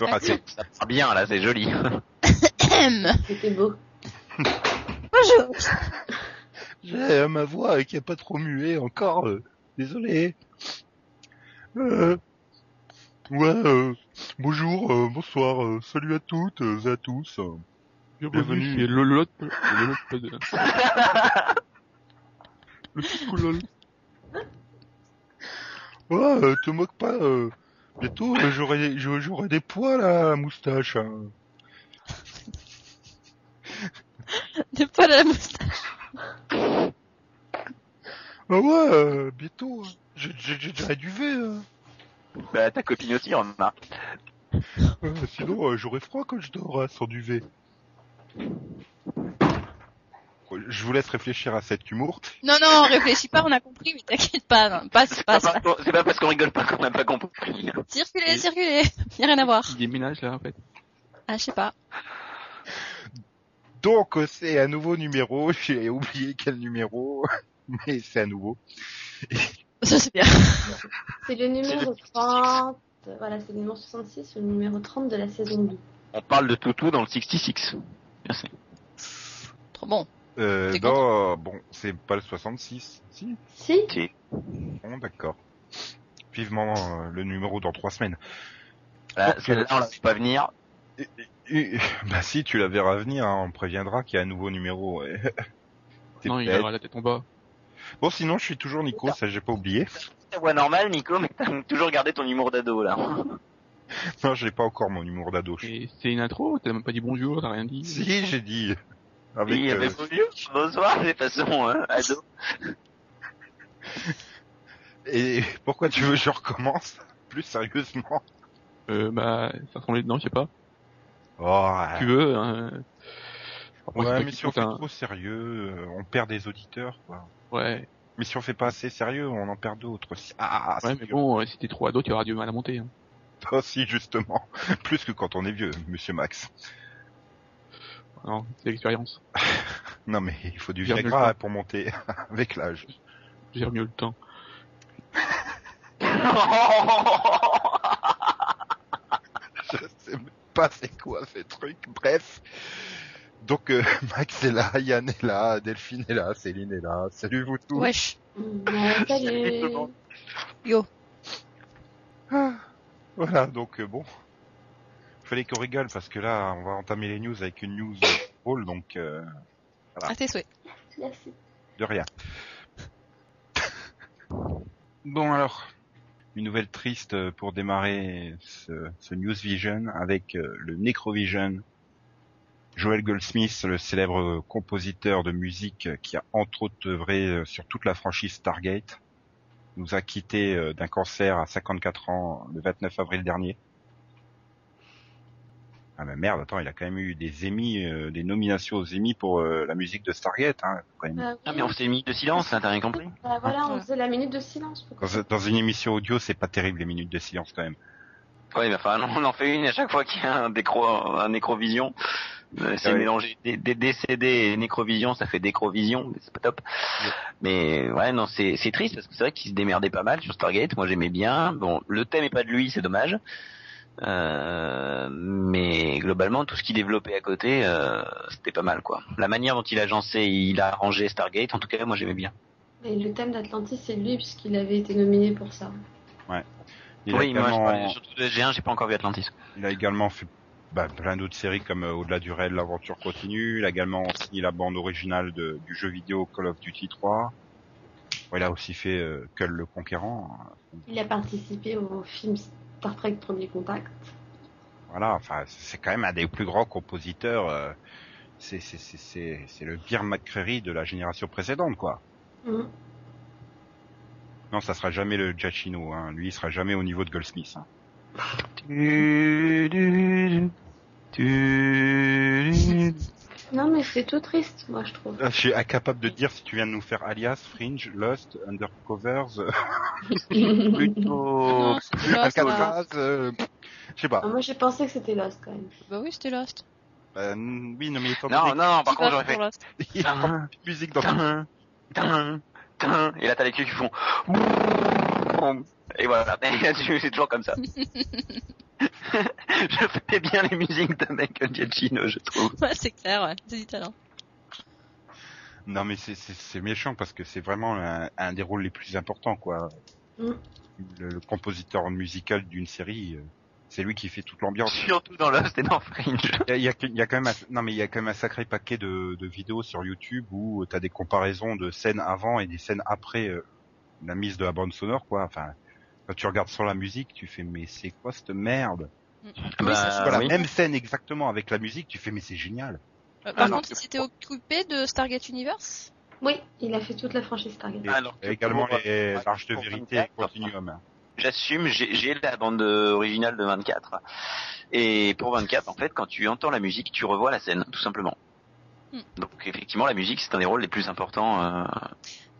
Raté. Ça part bien, là, c'est joli. C'était beau. Bonjour. J'ai ma voix qui est pas trop muée encore. euh, désolé. Euh, ouais, euh, bonjour, euh, bonsoir, euh, salut à toutes et à tous. Bienvenue. chez Lolot. Lolot, de- Le petit lol. Ouais, euh, te moque pas. Bientôt, j'aurai j'aurai des poils à la moustache. hein. Des poils à la moustache. Ah ouais, euh, bientôt. euh, j'ai- j'ai j'ai déjà du V. hein. Bah, ta copine aussi, remarque. Euh, sinon, euh, j'aurais froid quand je dors hein, sans duvet. Je vous laisse réfléchir à cet humour. Non, non, réfléchis pas, on a compris, mais t'inquiète pas, non, passe, C'est pas, passe. parce qu'on- c'est pas parce qu'on rigole pas qu'on n'a pas compris. Circulez, circulez, y a rien à voir. Il déménage là en fait. Ah, je sais pas. Donc, c'est un nouveau numéro. J'ai oublié quel numéro, mais c'est un nouveau. Ça, c'est bien. C'est le numéro 30. Voilà, c'est le numéro 66, le numéro 30 de la saison 2. On parle de toutou dans le 66. Merci. Trop bon. Euh, non, bon, c'est pas le 66. Si Si Bon, d'accord. Vivement euh, le numéro dans trois semaines. Là, Ok. celle-là, on la fait pas venir. Et- et- bah si, tu la verras venir, hein, on préviendra qu'il y a un nouveau numéro. ouais. T'es Non, il aura la tête en bas. Bon, sinon, je suis toujours Nico, ça j'ai pas oublié. Ta voix normale, Nico, mais t'as toujours gardé ton humour d'ado, là. Non, j'ai pas encore mon humour d'ado. je- c'est une intro, t'as même pas dit bonjour, t'as rien dit. Si, j'ai dit. Avec, Il y avait euh, bonjour, bonsoir, de façon hein, ado. Et pourquoi tu veux que je recommence Plus sérieusement? Euh, bah, ça ressemblait dedans, je sais pas. Oh, Tu veux, hein. Après, c'est ouais, mais si on fait trop sérieux, euh, on perd des auditeurs, quoi. Ouais. Mais si on fait pas assez sérieux, on en perd d'autres aussi. Ah, Ouais, c'est mais dur. bon, euh, si t'es trop ado, tu auras du mal à monter. Hein. Ah, si, justement. Plus que quand on est vieux, monsieur Max. Non, c'est l'expérience. Non, mais il faut du Viagra pour monter avec l'âge. Je gère mieux le temps. Je sais même pas c'est quoi ces trucs. Bref. Donc, euh, Max est là, Yann est là, Delphine est là, Céline est là. Salut vous tous. Wesh. Salut. Yo. Ah, Voilà, donc euh, bon. Fallait qu'on rigole parce que là, on va entamer les news avec une news drôle, donc euh, À tes souhaits. Merci. de rien. Bon alors, une nouvelle triste pour démarrer ce, ce News Vision avec euh, le Necrovision. Joel Goldsmith, le célèbre compositeur de musique qui a entre autres œuvré euh, sur toute la franchise Stargate, nous a quitté euh, d'un cancer à 54 ans le 29 avril dernier. Ah mais merde, attends, il a quand même eu des Emmy, euh, des nominations aux Emmy pour euh, la musique de Stargate, hein, quand même. Ah, Ah, mais on s'est mis de silence, t'as rien compris Bah, voilà, on faisait la minute de silence. Dans, dans une émission audio, c'est pas terrible les minutes de silence quand même. Oui, mais enfin, on en fait une à chaque fois qu'il y a un décro, un nécrovision. Euh, C'est Ouais. mélanger des, des décédés et nécrovision, ça fait décrovision, mais c'est pas top. Mais ouais, non, c'est c'est triste parce que c'est vrai qu'il se démerdait pas mal sur Stargate. Moi, j'aimais bien. Bon, le thème est pas de lui, c'est dommage. Euh, mais globalement, tout ce qu'il développait à côté, euh, c'était pas mal, quoi. La manière dont il agençait, il a arrangé Stargate. En tout cas, moi, j'aimais bien. Et le thème d'Atlantis, c'est lui, puisqu'il avait été nominé pour ça. Il, a oui, moi, je également, parlais surtout de G1, j'ai pas encore vu Atlantis. il a également fait bah, plein d'autres séries comme euh, Au-delà du réel, l'aventure continue. Il a également signé la bande originale de- du jeu vidéo Call of Duty 3. Bon, il a aussi fait euh, Kull le Conquérant. Il a participé au film Star Trek Premier Contact. Voilà, enfin, c'est quand même un des plus grands compositeurs. euh, c'est le Beer McCreary de la génération précédente, quoi. Mhm. Non, ça sera jamais le Giacchino. Hein. Lui, il sera jamais au niveau de Goldsmith. Hein. Non, mais c'est tout triste, moi, je trouve. Je suis incapable de dire si tu viens de nous faire Alias, Fringe, Lost, Undercovers, Plutôt. Alcatraz, euh, je sais pas. Ah, moi, j'ai pensé que c'était Lost, quand même. Bah oui, c'était Lost. Euh, oui, non mais Non, donné non, non, par contre, j'aurais fait. qu'il y a de musique dans. Et là, t'as les queues qui font. Et voilà, c'est toujours comme ça. je fais bien les musiques de Michael Giacchino, je trouve. Ouais, c'est clair, ouais. C'est du talent. Non mais c'est- méchant parce que c'est vraiment un, un des rôles les plus importants quoi. Mm. Le, le compositeur musical d'une série, euh, c'est lui qui fait toute l'ambiance. Surtout dans Lost et dans Fringe. Il y a, il y quand même un, non mais il y a quand même un sacré paquet de, de vidéos sur YouTube où tu as des comparaisons de scènes avant et des scènes après euh, la mise de la bande sonore quoi. Enfin quand tu regardes sur la musique, tu fais mais c'est quoi cette merde Mm. Bah, Oui, oui. même scène exactement avec la musique, tu fais mais c'est génial. Euh, Par Ah, non. contre, il s'était occupé de Stargate Universe? Oui, il a fait toute la franchise Stargate. Et, Alors que et également pour- les ouais, l'arche de vérité 24, et Continuum. hein. J'assume, j'ai la bande originale de 24. Et pour 24, en fait, quand tu entends la musique, tu revois la scène, tout simplement. Hmm. Donc effectivement, la musique, c'est un des rôles les plus importants. euh,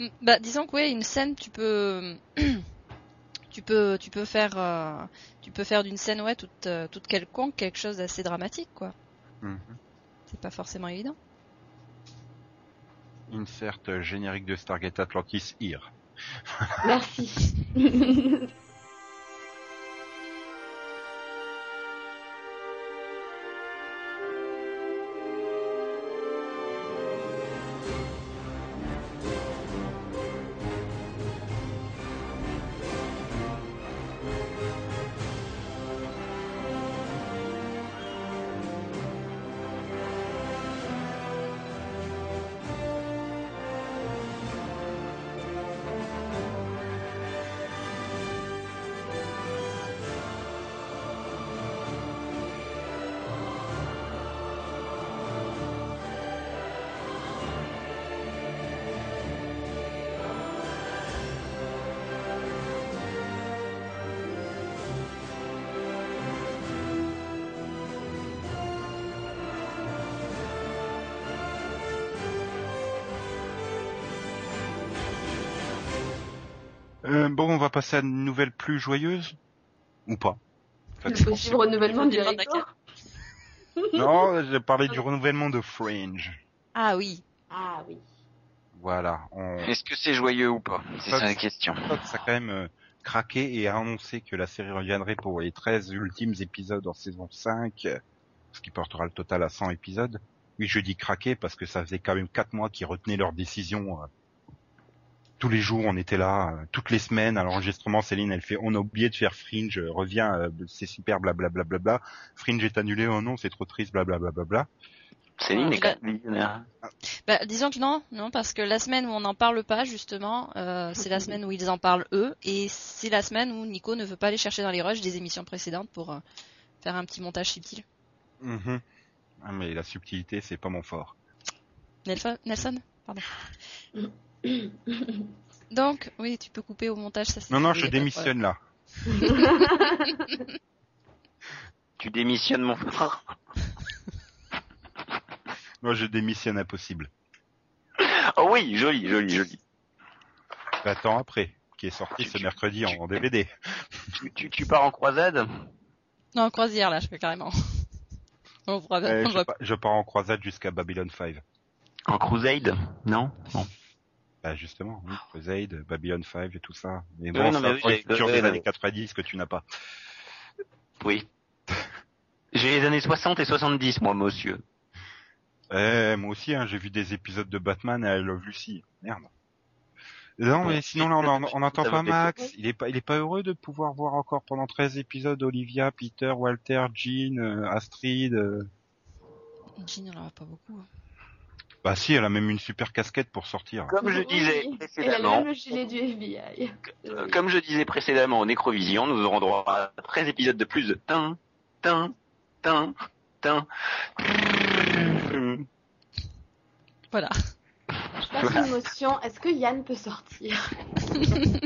Mm, Bah, disons que oui, une scène, tu peux, tu peux, tu peux faire, euh, tu peux faire d'une scène, ouais, toute, euh, toute quelconque, quelque chose d'assez dramatique, quoi. Mhm. C'est pas forcément évident. Insert euh, générique de Stargate Atlantis here. Merci. passer à une nouvelle plus joyeuse ou pas En fait, Le possible renouvellement du. Non, j'ai parlé du renouvellement de Fringe. Ah oui. Ah oui. Voilà, on Est-ce que c'est joyeux ou pas? C'est Ça, ça la question. Fox a quand même euh, craqué et a annoncé que la série reviendrait pour les 13 ultimes épisodes en saison 5, euh, ce qui portera le total à 100 épisodes. Oui, je dis craqué parce que ça faisait quand même 4 mois qu'ils retenaient leur décision. euh. Tous les jours, on était là, euh, toutes les semaines à l'enregistrement. Céline, elle fait, on a oublié de faire Fringe, euh, reviens, euh, c'est super, blablabla. Bla, bla, bla. Fringe est annulé, oh non, c'est trop triste, blablabla. Bla, bla, bla. Céline est quand même. Bah, disons que non, non, parce que la semaine où on n'en parle pas, justement, euh, c'est la semaine où ils en parlent eux, et c'est la semaine où Nico ne veut pas aller chercher dans les rushs des émissions précédentes pour euh, faire un petit montage subtil. Mhm. Ah, mais la subtilité, c'est pas mon fort. Nelson, Nelson Pardon. Donc, oui, tu peux couper au montage, ça c'est Non, non, je démissionne là. Tu démissionnes mon frère. Moi, je démissionne impossible. Oh oui, joli, joli, joli. Bah, Attends après, qui est sorti ce mercredi en, en DVD. Tu, tu, tu pars en croisade? Non, croisière là, je fais carrément. Euh, on je, pars en croisade jusqu'à Babylon 5. En crusade? Non? Non. Bah justement, oui, Crusade, Babylon 5 et tout ça. Mais bon, non, ça mais oui, culture des oui, années oui. 90 que tu n'as pas. Oui. J'ai les années 60 et 70, moi, monsieur. Eh, moi aussi, hein, j'ai vu des épisodes de Batman et I Love Lucy. Merde. Non, mais sinon là, on en- on n'entend pas Max. Il est pas, il est pas heureux de pouvoir voir encore pendant 13 épisodes Olivia, Peter, Walter, Jean, euh, Astrid. euh. Jean, on en a pas beaucoup. hein. Bah si, elle a même une super casquette pour sortir. Comme je Oui. disais Elle a précédemment, même le gilet du FBI. euh, comme je disais précédemment en Nécrovision, nous aurons droit à 13 épisodes de plus de tin, tin, tin, tin. Voilà. Je passe une motion. Est-ce que Yann peut sortir?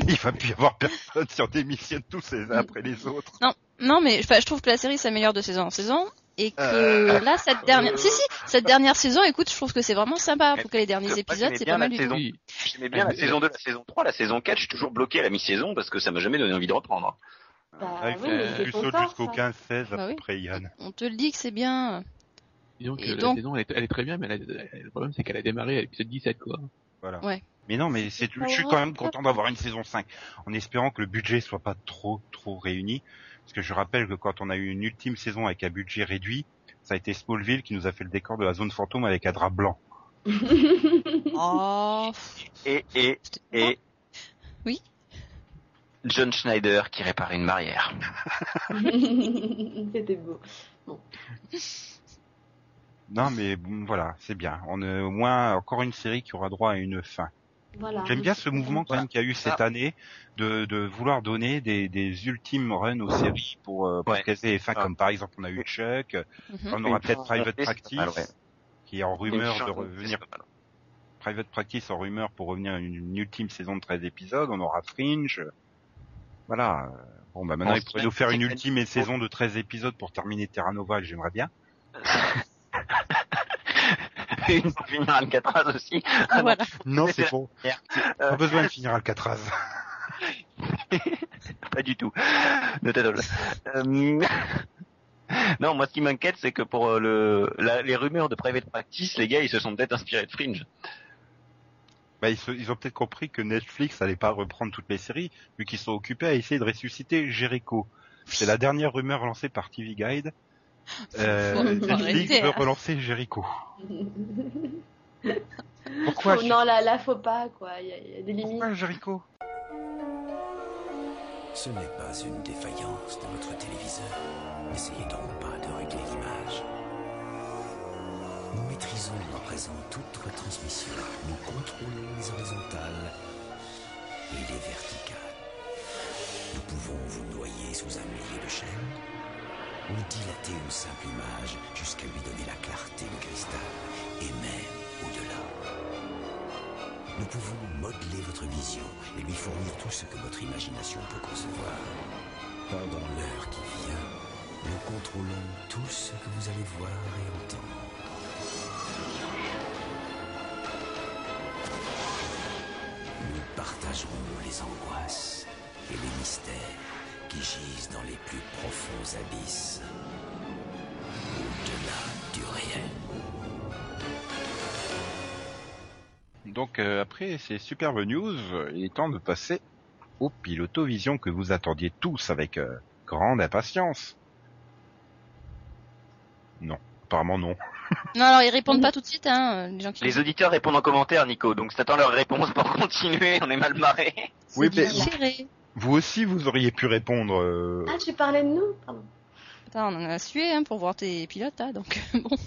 Il va plus y avoir personne si on démissionne tous les uns après les autres. Non, mais enfin, je trouve que la série s'améliore de saison en saison. Et que Euh, là, cette dernière, si si, cette dernière saison, écoute, je trouve que c'est vraiment sympa pour que les derniers épisodes, c'est pas mal la du tout. saison. Oui. J'aimais bien la saison 2, la saison 3, la saison 4, je suis toujours bloqué à la mi-saison parce que ça m'a jamais donné envie de reprendre. Bah Ah, il oui, euh, tu sautes jusqu'au ça. 15-16 à Bah peu oui. près, Yann. On te le dit que c'est bien. Disons que Et la donc- saison, elle est, elle est très bien, mais a- le problème, c'est qu'elle a démarré à l'épisode 17, quoi. Voilà. Ouais. Mais non, mais c'est, je suis quand même content d'avoir une saison 5, en espérant que le budget soit pas trop, trop réuni. Parce que je rappelle que quand on a eu une ultime saison avec un budget réduit, ça a été Smallville qui nous a fait le décor de la zone fantôme avec un drap blanc. Oh. Et, et, et. Oui. John Schneider qui répare une barrière. C'était beau. Non, mais bon, voilà, c'est bien. On a au moins encore une série qui aura droit à une fin. Voilà. J'aime bien ce mouvement quand même qu'il y a eu cette année de, de vouloir donner des, des ultimes runs aux séries pour, euh, pour Ouais. qu'elles aient fins Ah. comme par exemple on a eu Chuck, Mhm. on aura peut-être fin Private Practice pas mal, ouais. qui est en rumeur de fin revenir. Private Practice en rumeur pour revenir à une, une ultime saison de 13 épisodes, on aura Fringe. Voilà. euh, Bon bah maintenant En il pourrait semaine, nous faire une ultime saison de 13 épisodes pour terminer Terra Nova, j'aimerais bien. une finir Alcatraz aussi. Voilà. Non, c'est bon. la Pas besoin de finir Alcatraz. Pas du tout. Ne t'adole. Euh, Non, moi ce qui m'inquiète, c'est que pour euh, le la- les rumeurs de private practice, les gars, ils se sont peut-être inspirés de Fringe. Bah, ils, se- ils ont peut-être compris que Netflix allait pas reprendre toutes les séries, vu qu'ils sont occupés à essayer de ressusciter Jericho. C'est la dernière rumeur lancée par TV Guide. Euh, Faut Netflix arrêter, veut hein. relancer Jericho. Pourquoi, Oh, non, là, là, faut pas, quoi. Il y, a- il y a des limites. Pourquoi Jericho? Ce n'est pas une défaillance de votre téléviseur. N'essayez donc pas de régler l'image. Nous maîtrisons à présent toute retransmission. Nous contrôlons les horizontales et les verticales. Nous pouvons vous noyer sous un millier de chaînes ou dilater une simple image jusqu'à lui donner la clarté de cristal et même au-delà? Nous pouvons modeler votre vision et lui fournir tout ce que votre imagination peut concevoir. Pendant l'heure qui vient, nous contrôlons tout ce que vous allez voir et entendre. Nous partagerons les angoisses et les mystères qui gisent dans les plus profonds abysses. Au-delà du réel. Donc euh, après ces superbes news, il est temps de passer au pilotovision que vous attendiez tous avec euh, grande impatience. Non, apparemment non. Non, alors ils répondent pas tout de suite, hein, les gens qui. Les auditeurs répondent en commentaire, Nico. Donc si t'attends leur réponse pour continuer, on est mal marré. C'est Oui, mais-. Vous aussi, vous auriez pu répondre. euh, Ah, tu parlais de nous Pardon. Attends, on en a sué hein, pour voir tes pilotes, hein, donc bon.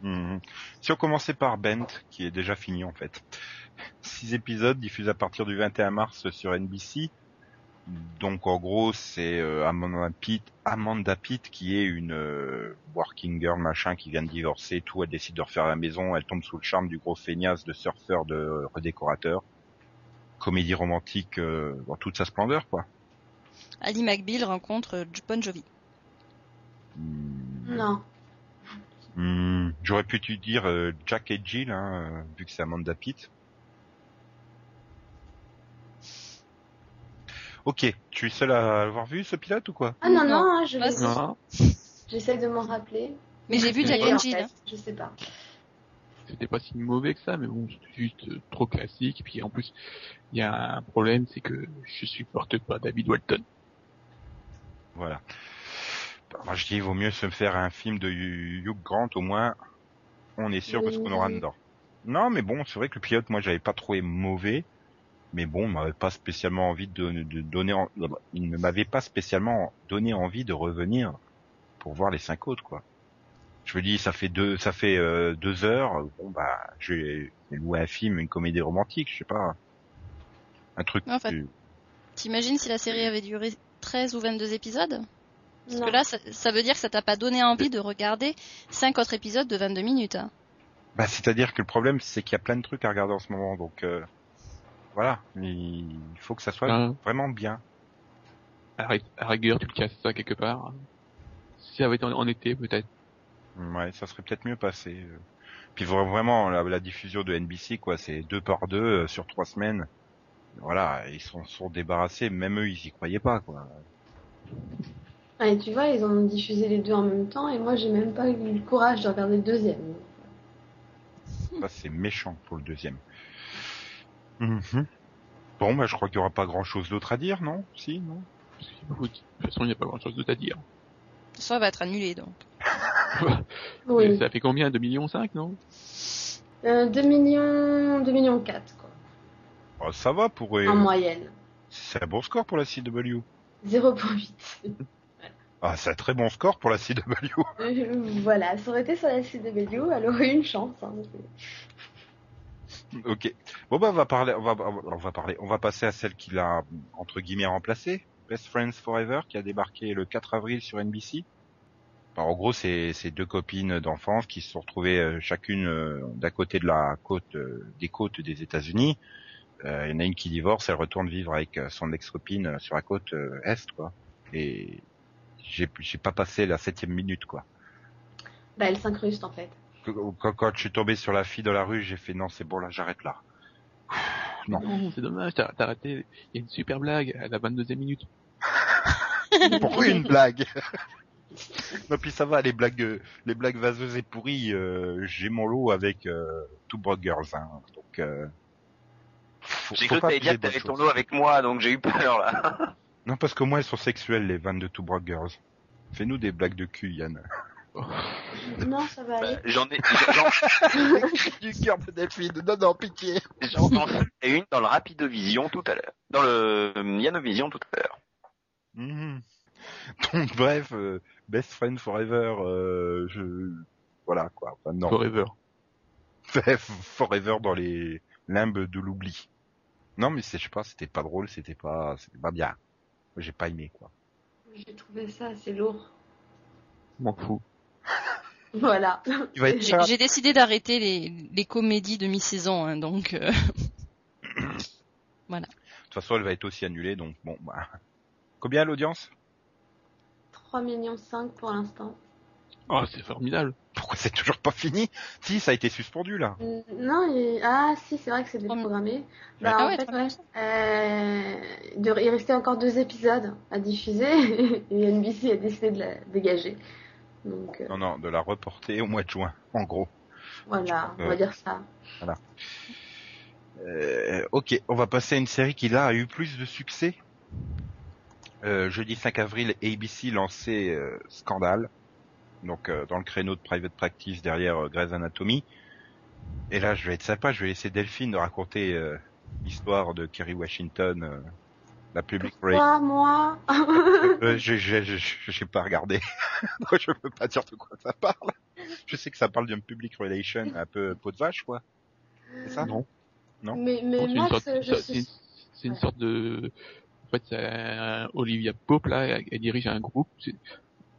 Mhm. Si on commençait par Bent, qui est déjà fini en fait. Six épisodes diffusés à partir du 21 mars sur NBC. Donc en gros, c'est euh, Amanda Pitt, Amanda Pitt qui est une euh, working girl machin qui vient de divorcer, tout, elle décide de refaire la maison, elle tombe sous le charme du gros feignasse de surfeur de redécorateur. Comédie romantique euh, dans toute sa splendeur quoi. Ali McBeal rencontre euh, Bon Jovi. Hmm. Non. Hmm, J'aurais pu te dire euh, Jack et Jill, hein, vu que c'est Amanda Pitt. Ok, tu es seul à l'avoir vu ce pilote ou quoi? Ah non, Non. non, hein, je. Non, j'essaie de m'en rappeler. Mais j'ai vu Jack and Jill. hein. Je sais pas. C'était pas si mauvais que ça, mais bon, c'était juste euh, trop classique. Et puis en plus, il y a un problème, c'est que je supporte pas David Walton. Voilà. Moi je dis, il vaut mieux se faire un film de Hugh Grant, au moins on est sûr de ce qu'on aura dedans. Non mais bon, c'est vrai que le pilote, moi j'avais pas trouvé mauvais, mais bon, il m'avait pas spécialement envie de, de donner, en- il ne m'avait pas spécialement donné envie de revenir pour voir les cinq autres quoi. Je me dis, ça fait deux, ça fait euh, deux heures, bon bah, je vais louer un film, une comédie romantique, je sais pas, un truc. En fait, plus- T'imagines si la série avait duré 13 ou 22 épisodes? Parce Non. que là, ça, ça veut dire que ça t'a pas donné envie de regarder 5 autres épisodes de 22 minutes. hein. Bah, c'est-à-dire que le problème, c'est qu'il y a plein de trucs à regarder en ce moment, donc euh, voilà, il faut que ça soit Hein. vraiment bien. À à rigueur, tu le casses ça quelque part. Si ça avait été en, en été, peut-être. Ouais, ça serait peut-être mieux passé. euh. Puis vra- vraiment, la, la diffusion de NBC, quoi, c'est deux par deux euh, sur trois semaines. Voilà, ils sont, sont débarrassés, même eux, ils y croyaient pas, quoi. Ah, et tu vois, ils ont diffusé les deux en même temps et moi j'ai même pas eu le courage de regarder le deuxième. Ça, c'est méchant pour le deuxième. Mhm. Bon, bah, je crois qu'il y aura pas grand chose d'autre à dire, non? Si, non? De toute façon, il n'y a pas grand chose d'autre à dire. Ça va être annulé donc. Oui. Ça fait combien 2 millions 5, non Euh, 2 millions, 2 millions 4, quoi. Oh, Ça va pour... En moyenne. C'est un bon score pour la CW. 0.8. Ah, c'est un très bon score pour la CW. Euh, voilà, ça aurait été sur la CW, elle aurait eu une chance. Hein. ok. Bon, bah, on va parler, on va, on va parler, on va passer à celle qui l'a, entre guillemets, remplacée. Best Friends Forever, qui a débarqué le 4 avril sur NBC. Alors, en gros, c'est c'est deux copines d'enfance qui se sont retrouvées euh, chacune euh, d'un côté de la côte, euh, des côtes des États-Unis. Euh, Il y en a une qui divorce, elle retourne vivre avec euh, son ex-copine euh, sur la côte euh, est, quoi. Et j'ai j'ai pas passé la septième minute, quoi. Bah, elle s'incruste en fait. Quand, je suis tombé sur la fille dans la rue, j'ai fait non, c'est bon là, j'arrête là. Non. Non, c'est dommage, t'as t'as raté. Il y a une super blague à la 22e minute. Pour une blague? non puis ça va, les blagues, les blagues vaseuses et pourries, euh, j'ai mon lot avec euh, Two Broke Girls, hein. Donc, euh, faut- J'ai cru que t'allais dire que t'avais ton lot avec moi, donc j'ai eu peur là. Non parce que moi elles sont sexuelles les vannes de Two Broke Girls. Fais-nous des blagues de cul, Yann. Non, ça va aller. J'en ai, j'en, du cœur de Delphine, non non pitié. j'en en fais une dans le Rapidovision tout à l'heure. Dans le euh, Yanovision tout à l'heure. Mhm. Donc bref, euh, Best Friend Forever, euh, je... voilà quoi. Enfin, non. Forever. Forever dans les limbes de l'oubli. Non, mais c'est, je sais pas, c'était pas drôle, c'était pas, c'était pas bien. J'ai pas aimé, quoi. J'ai trouvé ça assez lourd. M'en fous. Voilà. J'ai décidé d'arrêter les, les comédies de mi-saison, hein, donc euh, De toute façon, elle va être aussi annulée, donc bon, bah. Combien l'audience? 3 millions 5 pour l'instant. Oh, c'est formidable. Pourquoi c'est toujours pas fini? Si, ça a été suspendu, là. Mm, Non, il... ah si, c'est vrai que c'est déprogrammé. Bah, Ah en ouais, fait, ouais. Euh, de- il restait encore deux épisodes à diffuser et NBC a décidé de la dégager. Donc euh, Non, non, de la reporter au mois de juin, en gros. voilà, on Euh. va dire ça. Euh, ok, on va passer à une série qui là a eu plus de succès. Euh, jeudi 5 avril, ABC lançait euh, Scandale, donc euh, dans le créneau de Private Practice derrière euh, Grey's Anatomy. Et là, je vais être sympa, je vais laisser Delphine de raconter euh, l'histoire de Kerry Washington, euh, la public relation. Toi, moi, Euh, j'ai pas regardé, donc je peux pas dire de quoi ça parle. Je sais que ça parle d'une public relation un peu peau de vache, quoi. C'est ça? Non. Non? mais, mais Non, c'est une Max, sorte, je c'est une, suis... c'est une sorte de, en fait, c'est un- Olivia Pope là, elle, elle dirige un groupe. C'est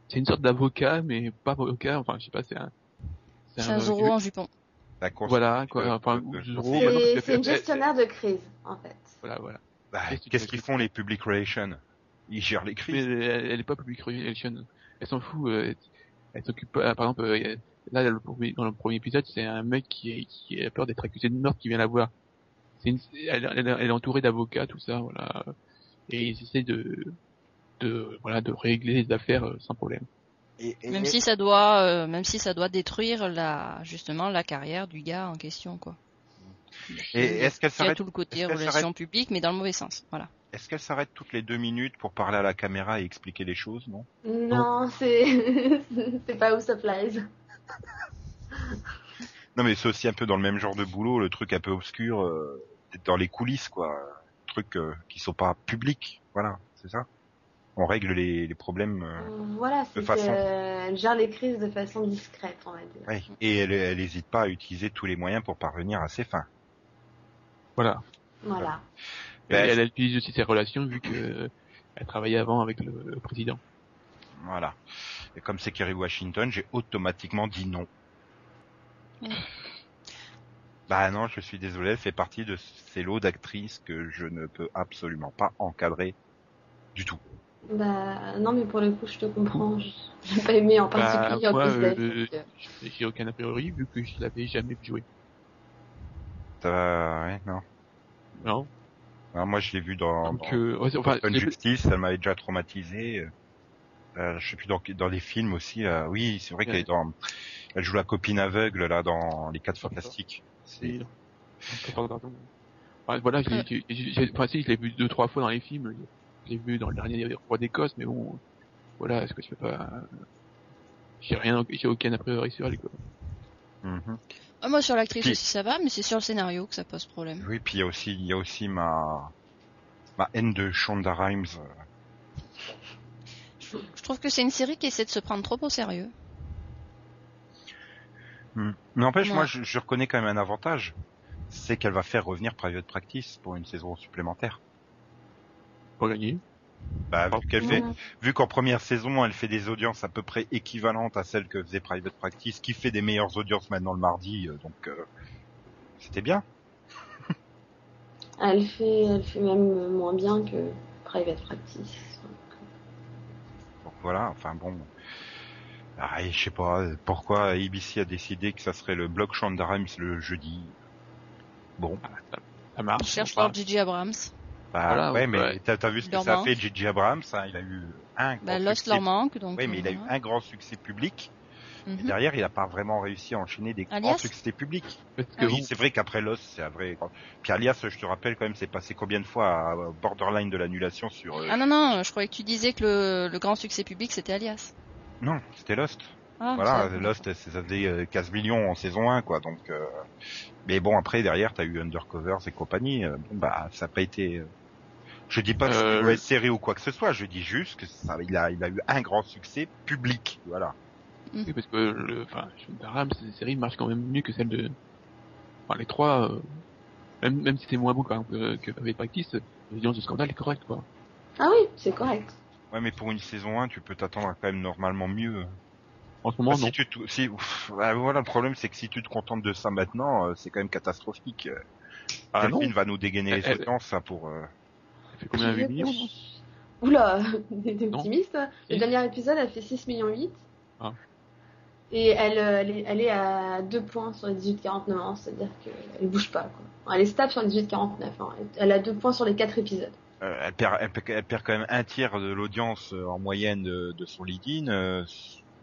c'est une sorte d'avocat, mais pas avocat. Enfin, je sais pas, c'est un. c'est un Zorro en jupon. La Voilà, quoi. euh, Enfin, euh, euh, c'est une gestionnaire de crise, en fait. Voilà, voilà. Bah, Qu'est-ce qu'ils font les public relations? Ils gèrent les Mais crises. elle, elle est pas public relation. Elle s'en fout. euh, elle s'occupe pas. Par exemple, euh, là, dans le premier, dans le premier épisode, c'est un mec qui, est, qui a peur d'être accusé de meurtre qui vient la voir. C'est une, elle, elle- elle est entourée d'avocats, tout ça, voilà. Et ils essaient de, de, voilà, de régler les affaires euh, sans problème. Et, et- Même si ça doit, euh, même si ça doit détruire la, justement, la carrière du gars en question, quoi. et est-ce qu'elle s'arrête tout le côté relations publiques, mais dans le mauvais sens, voilà. Est-ce qu'elle s'arrête toutes les deux minutes pour parler à la caméra et expliquer les choses, non? Non, c'est c'est pas où ça plaise. Non, mais c'est aussi un peu dans le même genre de boulot, le truc un peu obscur, euh, d'être dans les coulisses, quoi. Trucs euh, qui sont pas publics, voilà, c'est ça. On règle les, les problèmes. euh, Voilà, c'est façon- qu'elle gère les crises de façon discrète, on va dire. ouais. Et elle, elle hésite pas à utiliser tous les moyens pour parvenir à ses fins. Voilà. Voilà. Et Ben, elle, elle utilise aussi ses relations vu que euh, elle travaillait avant avec le, le président. Voilà. Et comme c'est Kerry Washington, j'ai automatiquement dit non. Bah non, je suis désolé, elle fait partie de ces lots d'actrices que je ne peux absolument pas encadrer du tout. Bah, non, mais pour le coup, je te comprends. Je- J'ai pas aimé en Bah, particulier en moi, plus d'elle, euh, euh, J'ai aucun a priori vu que je l'avais jamais. Ça va, ouais, non. Non. Non, moi je l'ai vu dans, Donc, dans euh, enfin, Justice, elle m'avait déjà traumatisé. Euh, je sais plus dans, dans des films aussi. Là. Oui, c'est vrai qu'elle est dans. Elle joue la copine aveugle là dans Les Quatre Fantastiques. C'est. Enfin, voilà, j'ai- j'ai- enfin, si, je l'ai vu deux, trois fois dans les films. Je l'ai vu dans le dernier Roi d'Écosse, mais bon, voilà, est-ce que tu peux pas, j'ai rien, j'ai aucun a priori sur elle, quoi. Mhm. Ah, moi sur l'actrice Puis- aussi ça va, mais c'est sur le scénario que ça pose problème. Oui, puis il y a aussi, il y a aussi ma, ma haine de Shonda Rhimes. Je, je trouve que c'est une série qui essaie de se prendre trop au sérieux. Hmm. Mais n'empêche, Ouais. moi, je, je reconnais quand même un avantage. C'est qu'elle va faire revenir Private Practice pour une saison supplémentaire. Pour gagner. Bah, vu qu'elle fait, vu qu'en première saison, elle fait des audiences à peu près équivalentes à celles que faisait Private Practice, qui fait des meilleures audiences maintenant le mardi, euh, donc euh, c'était bien. Elle fait, elle fait même moins bien que Private Practice. Donc voilà, enfin bon. Ah, et je sais pas pourquoi ABC a décidé que ça serait le bloc Shonda Rhimes le jeudi? Bon, Ah, ça, marche. Je cherche leur Gigi Abrams. bah Voilà, ouais, ouais, mais ouais. t'as vu ce que Leur ça a fait J.J. Abrams, hein, il a eu un grand Bah, Lost succès. leur manque, donc. Oui, mais il a eu euh, un grand succès public. mhm. Et derrière, il a pas vraiment réussi à enchaîner des Alias grands succès publics. Ah oui, c'est vrai qu'après Lost, c'est un vrai. Puis Alias, je te rappelle quand même, c'est passé combien de fois à borderline de l'annulation sur. euh, Ah non, non, je croyais que tu disais que le, le grand succès public c'était Alias. Non, c'était Lost. Ah, voilà, Lost, c'est- ça faisait euh, 15 millions en saison 1, quoi. Donc, euh, mais bon, après derrière, t'as eu Undercovers et compagnie. euh, bon, bah, ça n'a pas été. euh, Je dis pas que c'est Euh, une mauvaise série ou quoi que ce soit. Je dis juste que ça, il a, il a eu un grand succès public. Voilà. oui, parce que le, enfin, Shonda Rhimes, cette série marche quand même mieux que celle de, enfin, les trois, euh, même, même si c'est moins bon quand même que, que Practice, l'audience de Scandale est correcte, quoi. Ah oui, c'est correct. Ouais, mais pour une saison 1, tu peux t'attendre à quand même normalement mieux. En ce moment, Ah, non. si tu te- si, ouf, ouais, voilà, le problème, c'est que si tu te contentes de ça maintenant, euh, c'est quand même catastrophique. Euh, Ah va nous dégainer les Elle- audiences, ça, pour. euh, Ça fait combien, 8 millions, non Oula, t'es optimiste. hein. Le Si. dernier épisode, elle fait 6 millions 8. Ah. Et elle, euh, elle, est, elle est à 2 points sur les 18-49 ans, c'est-à-dire qu'elle bouge pas. Quoi. Elle est stable sur les 18-49 ans. Elle a 2 points sur les 4 épisodes. Euh, elle, perd, elle, elle perd quand même un tiers de l'audience euh, en moyenne de, de son lead-in. euh,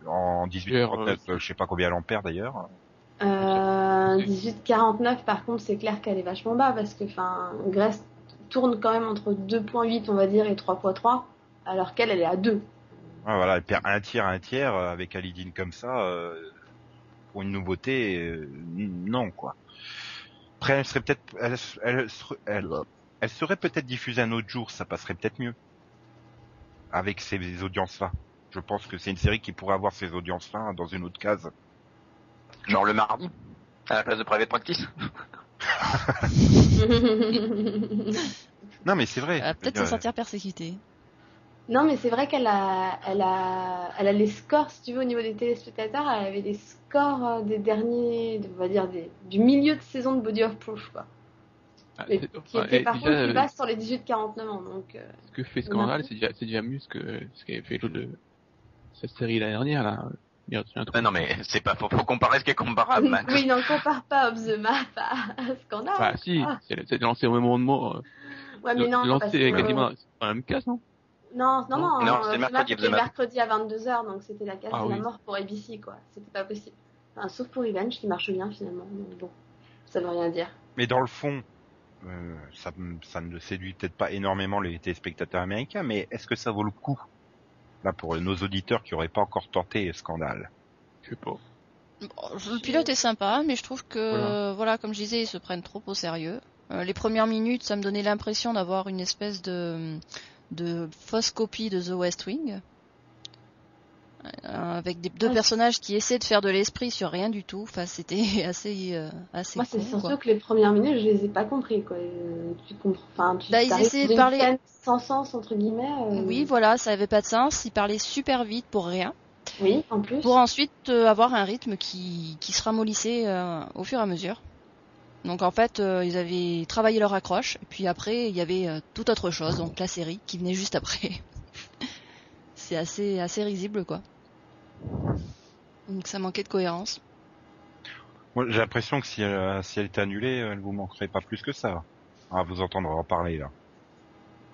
en 18 D'ailleurs, 39, euh, euh, je sais pas combien elle en perd d'ailleurs. Euh, Oui. 18-49, par contre, c'est clair qu'elle est vachement bas parce que enfin, Grace tourne quand même entre 2.8, on va dire, et 3.3, alors qu'elle, elle est à 2. Ouais, voilà, elle perd un tiers, un tiers avec un lead-in comme ça. euh, pour une nouveauté, euh, non quoi. Après, elle serait peut-être, elle, elle, serait- elle, elle serait peut-être diffusée un autre jour, ça passerait peut-être mieux avec ces audiences-là. Je pense que c'est une série qui pourrait avoir ces audiences-là dans une autre case. Genre le mardi, à la place de Private Practice. Non, mais c'est vrai. Elle va peut-être Euh, se sentir persécutée. non, mais c'est vrai qu'elle a, elle a, elle a les scores, si tu veux, au niveau des téléspectateurs, elle avait les scores euh, des derniers, on va dire, des, du milieu de saison de Body of Proof, quoi. Ah, Mais c'est- qui était et par contre euh, plus basse sur les 18-49 ans, donc... euh, ce que fait Scandale, c'est déjà, mieux ce que, ce qu'avait fait l'autre, de- cette série l'année dernière, là. Il y a un truc- Ouais, non mais c'est pas, faut, faut comparer ce qui est comparable, Max. oui, non, compare pas Of the Map à, à Scandale. Bah, si, Ah. c'est, lancé au même moment, euh, Ouais, mais non, parce lancé que- quasiment dans la même case, non? Non, non, non, Non, euh, c'était The mercredi, Map, à 22h, donc c'était la case Ah de la oui. mort pour ABC, quoi. C'était pas possible. Enfin, sauf pour Revenge, qui marche bien, finalement. Donc bon, ça veut rien dire. Mais dans le fond, euh, ça, m- ça ne séduit peut-être pas énormément les téléspectateurs américains, mais est-ce que ça vaut le coup Là, pour nos auditeurs qui auraient pas encore tenté Scandale? Je sais pas. Bon, le pilote est sympa, mais je trouve que, Voilà. voilà, comme je disais, ils se prennent trop au sérieux. Euh, les premières minutes, ça me donnait l'impression d'avoir une espèce de, de fausse copie de The West Wing. Euh, avec des, deux Ouais. personnages qui essaient de faire de l'esprit sur rien du tout. Enfin, c'était assez, euh, assez Moi, c'est surtout quoi. que les premières minutes, je les ai pas compris, quoi. Euh, Tu comprends, enfin, tu Bah, ils essayaient de parler- sans sens, entre guillemets. euh, Oui, voilà, ça avait pas de sens. Ils parlaient super vite pour rien. Oui, en plus. pour ensuite euh, avoir un rythme qui, qui se ramollissait au fur et à mesure. Donc en fait, ils avaient travaillé leur accroche, et puis après, il y avait toute autre chose, donc la série qui venait juste après. C'est assez, assez risible, quoi. Donc ça manquait de cohérence. Moi, j'ai l'impression que si elle, si elle était annulée, elle vous manquerait pas plus que ça. À vous entendre en parler là.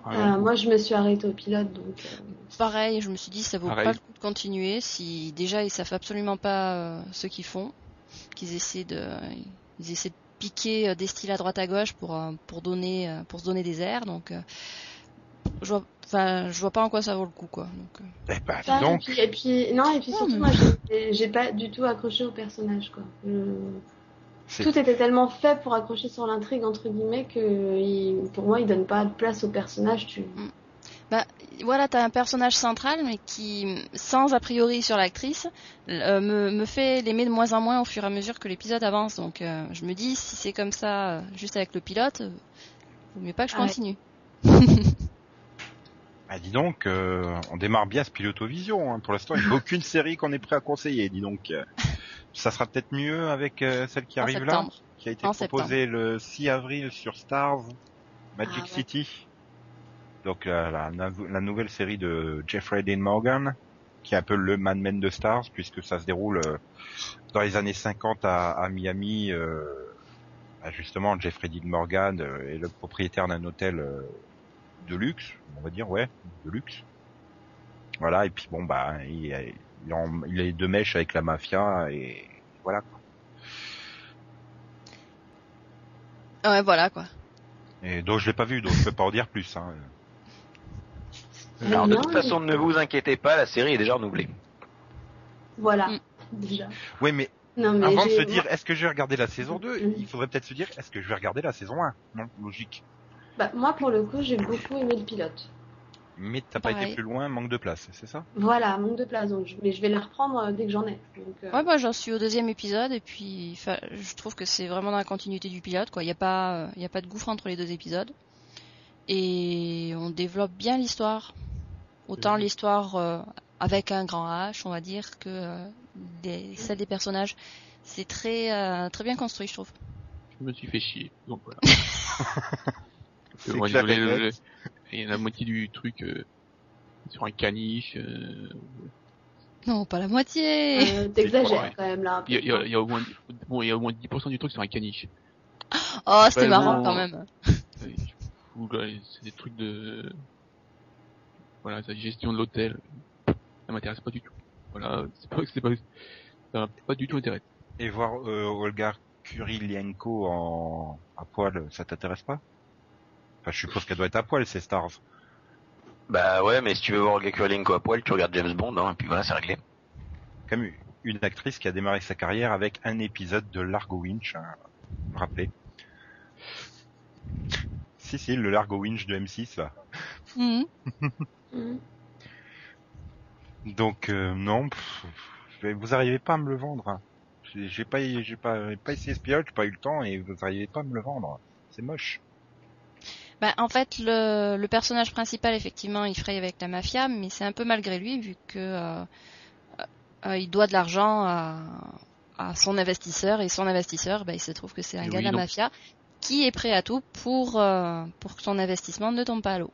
Euh, moi, je me suis arrêtée au pilote, donc. euh, Pareil, je me suis dit, ça vaut Pareil. pas le coup de continuer si déjà ils savent absolument pas euh, ce qu'ils font, qu'ils essaient de, ils essaient de piquer euh, des styles à droite à gauche pour euh, pour donner euh, pour se donner des airs. Donc euh, je vois, enfin je vois pas en quoi ça vaut le coup quoi. Donc, euh, Eh dis donc. et, puis, et puis- non, et puis surtout, moi, j'ai- pas du tout accroché au personnage, quoi. Je- Tout était tellement fait pour accrocher sur l'intrigue, entre guillemets, que il- pour moi, il donne pas de place au personnage. Tu... Bah, voilà, t'as un personnage central, mais qui, sans a priori sur l'actrice, euh, me, me fait l'aimer de moins en moins au fur et à mesure que l'épisode avance. Donc, euh, je me dis, si c'est comme ça, juste avec le pilote, vaut mieux pas que je Ah ouais. continue. Ah, dis donc, euh, on démarre bien ce Pilotovision. Hein. Pour l'instant, il n'y a aucune série qu'on est prêt à conseiller. Dis donc, euh, ça sera peut-être mieux avec euh, celle qui En arrive septembre. là, qui a été En proposée le 6 avril sur Stars, Magic Ah, ouais. City. Donc la, la, la- la nouvelle série de Jeffrey Dean Morgan, qui est un peu le Mad Men de Stars, puisque ça se déroule euh, dans les années 50 à, à Miami. euh, bah, justement, Jeffrey Dean Morgan euh, est le propriétaire d'un hôtel euh, de luxe, on va dire, ouais, de luxe. Voilà, et puis bon, bah, il, il, en- il est de mèche avec la mafia, et voilà. Ouais, voilà, quoi. Et donc je l'ai pas vu, donc je peux pas en dire plus. Hein. Alors de toute façon, ne vous inquiétez pas, la série est déjà renouvelée. Voilà, Mm. déjà. Ouais, mais Non, mais avant de se dire est-ce que je vais regarder la saison 2, Mhm. il faudrait peut-être se dire est-ce que je vais regarder la saison 1 Non, logique. Bah, moi, pour le coup, j'ai beaucoup aimé le pilote. Mais t'as pas été plus loin, manque de place, c'est ça? Voilà, manque de place. Donc, je- mais je vais les reprendre euh, dès que j'en ai. Donc, euh, Ouais, bah, j'en suis au deuxième épisode, et puis, je trouve que c'est vraiment dans la continuité du pilote, quoi. Il y a pas, euh, il y a pas de gouffre entre les deux épisodes. Et on développe bien l'histoire. Autant l'histoire euh, avec un grand H, on va dire, que euh, celle des personnages. C'est très, euh, très bien construit, je trouve. Je me suis fait chier. Donc voilà. C'est moi, clair et le- net. il y a la moitié du truc euh, sur un caniche. euh, Non, pas la moitié. euh, T'exagères quand même là. un peu. Il y, a, il y a- au moins, bon, il y a au moins 10% du truc sur un caniche. Oh, c'était marrant quand même. C'est des trucs de, voilà, sa gestion de l'hôtel. Ça m'intéresse pas du tout. Voilà, c'est pas, c'est pas, ça m'a pas du tout intéressé. Et voir euh, Olga Kurilienko en à poil, ça t'intéresse pas? Enfin, je suppose qu'elle doit être à poil, c'est Stars. Bah ouais, mais si tu veux voir Olga Kurylenko à poil, tu regardes James Bond, hein, et puis voilà, c'est réglé. Même une actrice qui a démarré sa carrière avec un épisode de Largo Winch, hein, rappelez? Si, si, le Largo Winch de M6, là. Mhm. Donc, euh, non, pff, vous arrivez pas à me le vendre. hein. J'ai pas, j'ai pas, j'ai pas essayé ce pilote, j'ai pas eu le temps et vous arrivez pas à me le vendre. C'est moche. Bah, en fait, le, le personnage principal, effectivement, il fraye avec la mafia, mais c'est un peu malgré lui, vu que euh, euh, il doit de l'argent à, à son investisseur, et son investisseur, bah, il se trouve que c'est un Et gars oui, de la mafia qui est prêt à tout pour euh, pour que son investissement ne tombe pas à l'eau.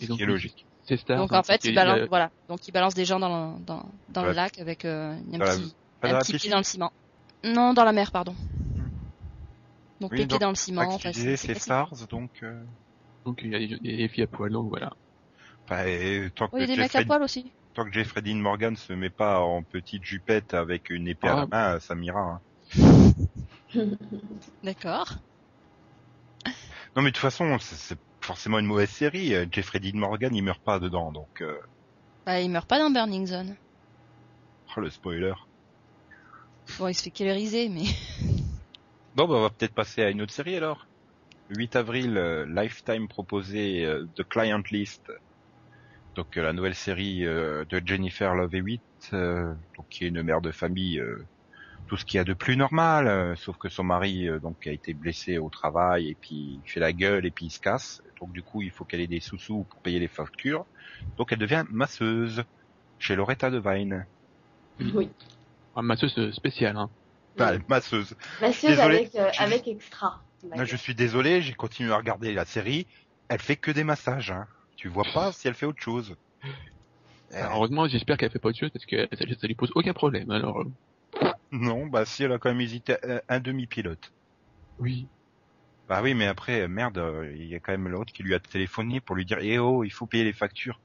Et Ce logique. C'est. Donc en fait, c'est il balance, a- voilà, donc il balance des gens dans le, dans, dans le lac avec euh, un la- petit un pied dans le ciment. Non, dans la mer, pardon. Donc Oui, les donc, pieds dans le ciment. c'est c'est. Stars, donc. Euh... Donc il y a des, des filles à poil, donc voilà. Enfin, et tant que Oui, il y a des mecs à Jeffrey, poil aussi. tant que Jeffrey Dean Morgan se met pas en petite jupette avec une épée à la Ah. main, ça m'ira. hein. D'accord. Non, mais de toute façon, c'est- c'est forcément une mauvaise série. Euh, Jeffrey Dean Morgan, il meurt pas dedans, donc. Euh... Bah, il meurt pas dans Burning Zone. Oh, le spoiler. Bon, il se fait killeriser, mais Bon, bah, on va peut-être passer à une autre série alors. Le 8 avril, euh, Lifetime proposait euh, The Client List, donc euh, la nouvelle série euh, de Jennifer Love Hewitt, euh, donc qui est une mère de famille, euh, tout ce qu'il y a de plus normal, euh, sauf que son mari euh, donc a été blessé au travail et puis il fait la gueule et puis il se casse, donc du coup il faut qu'elle ait des sous-sous pour payer les factures, donc elle devient masseuse chez Loretta Devine. Oui. Un masseuse spéciale, hein. Masseuse. Masseuse Désolé, avec, euh, je- avec extra. Là, je suis désolé, j'ai continué à regarder la série. Elle fait que des massages. Hein. Tu vois pas si elle fait autre chose. Euh, Alors, heureusement, j'espère qu'elle fait pas autre chose parce que ça, ça lui pose aucun problème. Alors, euh, non, bah si elle a quand même hésité un, un demi-pilote. oui. Bah oui, mais après, merde, euh, il y a quand même l'autre qui lui a téléphoné pour lui dire Eh oh, il faut payer les factures.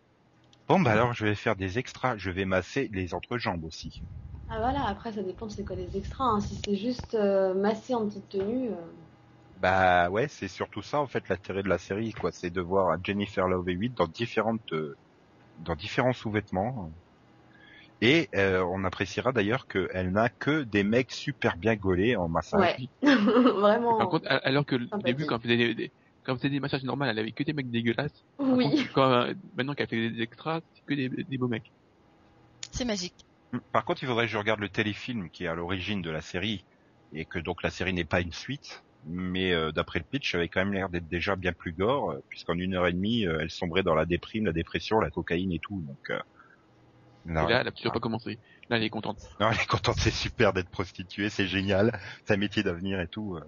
Bon, bah alors, je vais faire des extras. Je vais masser les entrejambes aussi. Ah voilà, après ça dépend de c'est quoi les extras. hein. Si c'est juste euh, massé en petite tenue, euh, Bah ouais, c'est surtout ça en fait l'intérêt de la série, quoi. C'est de voir Jennifer Love Hewitt dans différentes, euh, dans différents sous-vêtements. Et euh, on appréciera d'ailleurs qu'elle n'a que des mecs super bien gaulés en massage. Ouais. Vraiment. Par contre, alors que au Sympathique. début, quand elle faisait des, des- quand elle faisait des massages normaux, elle avait que des mecs dégueulasses. Par oui. contre, quand, euh, maintenant qu'elle fait des extras, c'est que des, des beaux mecs. C'est magique. Par contre, il faudrait que je regarde le téléfilm qui est à l'origine de la série et que donc la série n'est pas une suite. Mais euh, d'après le pitch, ça avait quand même l'air d'être déjà bien plus gore, euh, puisqu'en une heure et demie, euh, elle sombrait dans la déprime, la dépression, la cocaïne et tout. Donc, euh, non, Et là, elle a toujours pas commencé. Là, elle est contente. non, elle est contente, c'est super d'être prostituée, c'est génial, c'est un métier d'avenir et tout. euh.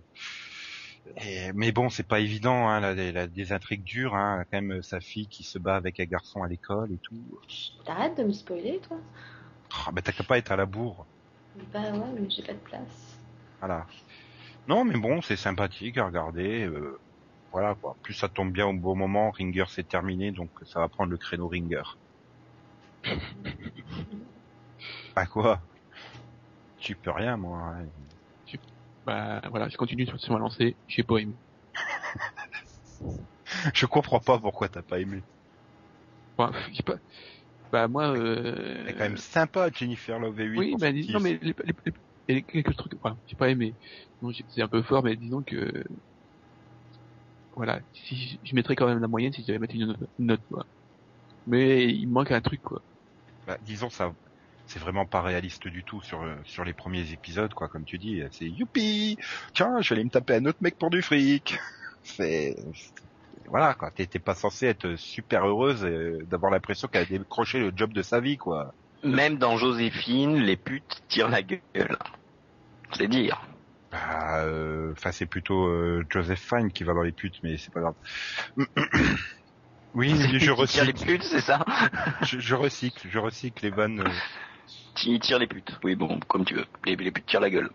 Et- mais bon, c'est pas évident, hein, là, elle a des intrigues dures, hein, quand même sa fille qui se bat avec un garçon à l'école et tout. T'arrêtes de me spoiler, toi? Oh, mais t'as qu'à pas être à la bourre. Bah ouais, mais j'ai pas de place. Voilà. Non, mais bon, c'est sympathique à regarder. euh, voilà quoi. Plus ça tombe bien au bon moment, Ringer c'est terminé, donc ça va prendre le créneau Ringer. Bah quoi? Tu peux rien, moi. hein. Bah, voilà, je continue sur, ma lancée. J'ai pas aimé. Je comprends pas pourquoi t'as pas aimé. Enfin, j'ai pas, bah, moi, euh... Elle est quand même sympa, Jennifer Love Hewitt. Oui, pour bah, non, mais les, les, les- a quelques trucs, enfin, j'ai pas aimé. C'est un peu fort, mais disons que, voilà, si je mettrais quand même la moyenne si je devais mettre une note, quoi. Mais il manque un truc, quoi. Bah, disons ça, c'est vraiment pas réaliste du tout sur les premiers épisodes, quoi. Comme tu dis, c'est youpi. Tiens, je vais aller me taper un autre mec pour du fric. C'est voilà quoi. T'es pas censé être super heureuse euh, d'avoir l'impression qu'elle a décroché le job de sa vie, quoi. Même dans Joséphine, les putes tirent la gueule. C'est dire. Bah, euh, enfin, c'est plutôt euh, Joseph Fine qui va dans les putes, mais c'est pas grave. oui, je qui tire les recycle, putes, c'est ça je, je recycle, je recycle les vannes. euh. Qui tire les putes. Oui, bon, comme tu veux. Les, les putes tirent la gueule.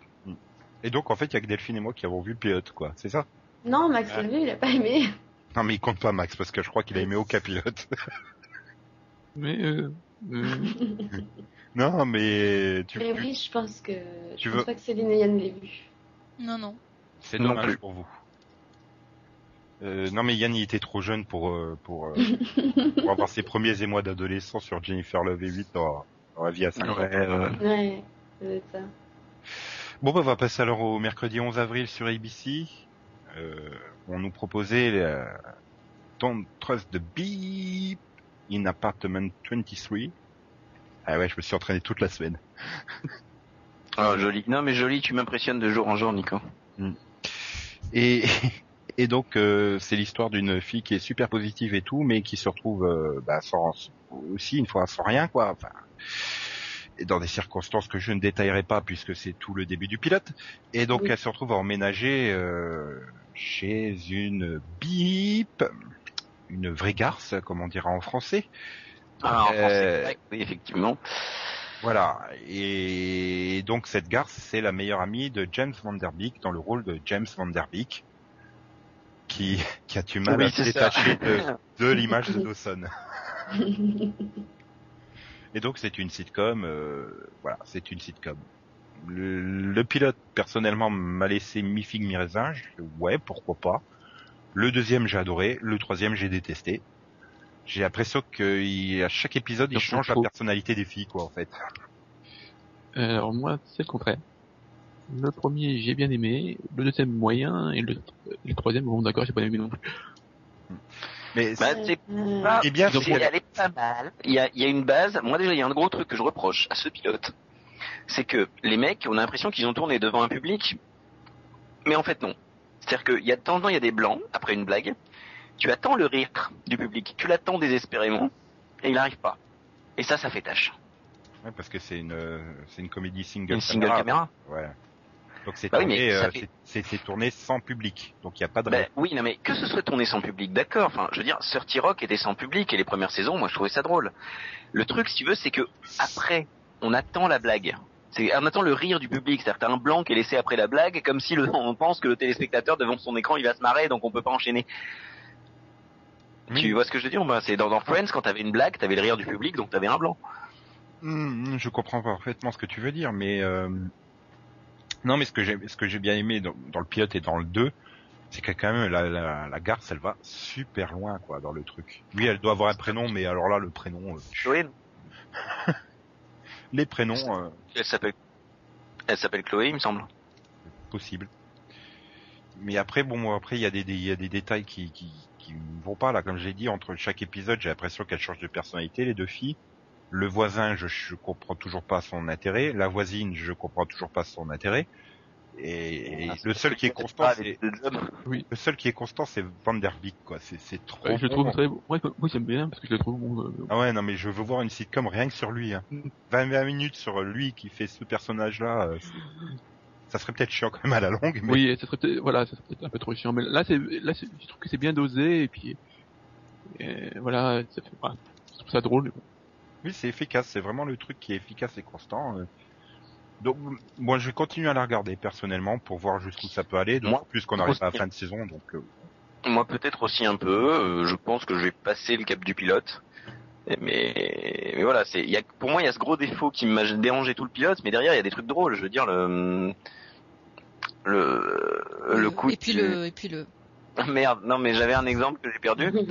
Et donc, en fait, il y a que Delphine et moi qui avons vu le pilote, quoi. C'est ça? Non, Max Ah. l'a vu, il a pas aimé. Non, mais il compte pas, Max, parce que je crois qu'il a aimé aucun pilote. Mais, euh, non, mais tu, Mais oui, je pense que. tu Je veux- pense pas que Céline et Yann l'aient vu. Non, non. c'est dommage plus. pour vous. Euh, non, mais Yann, il était trop jeune pour euh, pour, euh, pour avoir ses premiers émois d'adolescent sur Jennifer Love Hewitt dans, dans la vie à 5 ans. Ouais, être ça. Bon, bah, on va passer alors au mercredi 11 avril sur ABC. Euh, on nous proposait Don't Trust the Beep in Apartment 23. Ah ouais, je me suis entraîné toute la semaine. Oh, joli. Non, mais joli, tu m'impressionnes de jour en jour, Nico. Et, et donc, euh, c'est l'histoire d'une fille qui est super positive et tout, mais qui se retrouve euh, bah, sans, aussi une fois sans rien, quoi. Enfin, et dans des circonstances que je ne détaillerai pas puisque c'est tout le début du pilote. Et donc, Oui. elle se retrouve à emménager euh, chez une bip, une vraie garce, comme on dira en français. Ah, en Euh, français, oui, effectivement. Voilà. Et donc cette garce, c'est la meilleure amie de James Van Der Beek dans le rôle de James Van Der Beek, qui, qui a du mal Oui, à se détacher de, de l'image de Dawson. Et donc c'est une sitcom, euh, voilà, c'est une sitcom. Le, le pilote, personnellement, m'a laissé mi-figue, mi-raisin. Je- Ouais, pourquoi pas. Le deuxième, j'ai adoré. Le troisième, j'ai détesté. J'ai l'impression qu'à chaque épisode, il change la personnalité des filles, quoi, en fait. alors moi, c'est le contraire. Le premier, j'ai bien aimé. Le deuxième, moyen. Et le, le troisième, bon, d'accord, j'ai pas aimé non plus. Mais Bah, c'est pas... Eh bien, elle est pas mal. Il y a, il y a une base. Moi, déjà, il y a un gros truc que je reproche à ce pilote. C'est que les mecs, on a l'impression qu'ils ont tourné devant un public. Mais en fait, non. C'est-à-dire qu'il y a de temps en temps, il y a des blancs, après une blague. Tu attends le rire du public. Tu l'attends désespérément. Et il n'arrive pas. Et ça, ça fait tâche. Ouais, parce que c'est une, c'est une comédie single, Une single caméra. Ouais. Donc c'est Bah tourné, euh, fait- tourné sans public. Donc il n'y a pas de Ben oui, non mais que ce soit tourné sans public, d'accord. Enfin, je veux dire, Surty Rock était sans public et les premières saisons, moi je trouvais ça drôle. Le truc, si tu veux, c'est que après, on attend la blague. C'est, on attend le rire du public, c'est-à-dire t'as un blanc qui est laissé après la blague, comme si le, on pense que le téléspectateur devant son écran il va se marrer, donc on peut pas enchaîner. Tu vois ce que je veux dire Ben, C'est dans, dans Friends, quand t'avais une blague, t'avais le rire du public, donc t'avais un blanc. Hum, je comprends parfaitement ce que tu veux dire, mais euh, non, mais ce que j'ai, ce que j'ai bien aimé dans, dans le pilote et dans le 2, C'est que quand même la, la, la garce, elle va super loin quoi dans le truc. Oui, elle doit avoir un prénom, mais alors là le prénom, euh, les prénoms euh, elle s'appelle, elle s'appelle Chloé, il me semble. possible. Mais après bon, après il y a des, des- il y a des détails qui qui vont pas là, comme j'ai dit entre chaque épisode, j'ai l'impression qu'elles changent de personnalité les deux filles. Le voisin, je, je comprends toujours pas son intérêt. La voisine, je comprends toujours pas son intérêt. Et, et Ah, le seul qui est constant, c'est jobs. le seul qui est constant, c'est Van Der Beek quoi. C'est c'est trop. Ouais, je le trouve très bon. Moi, moi j'aime bien parce que je le trouve bon. euh, Ah ouais, non mais je veux voir une sitcom rien que sur lui. Hein. 20, 20 minutes sur lui qui fait ce personnage-là, euh, ça serait peut-être chiant quand même à la longue. Mais... Oui, ça serait peut-être, voilà, ça serait peut-être un peu trop chiant. Mais là, c'est, là, c'est- je trouve que c'est bien dosé et puis, euh, voilà, ça fait, je trouve ça drôle. mais bon. Oui, c'est efficace. C'est vraiment le truc qui est efficace et constant. Donc, moi, je vais continuer à la regarder personnellement pour voir jusqu'où ça peut aller. D'autant Moi, plus qu'on arrive à la fin de saison, donc. euh, Moi peut-être aussi un peu. euh, je pense que je vais passer le cap du pilote. Mais, mais voilà, c'est, pour moi, il y a ce gros défaut qui m'a dérangé tout le pilote, mais derrière, il y a des trucs drôles. Je veux dire, le, le, le coup. Et puis le, et puis le. Ah, Merde, non, mais j'avais un exemple que j'ai perdu.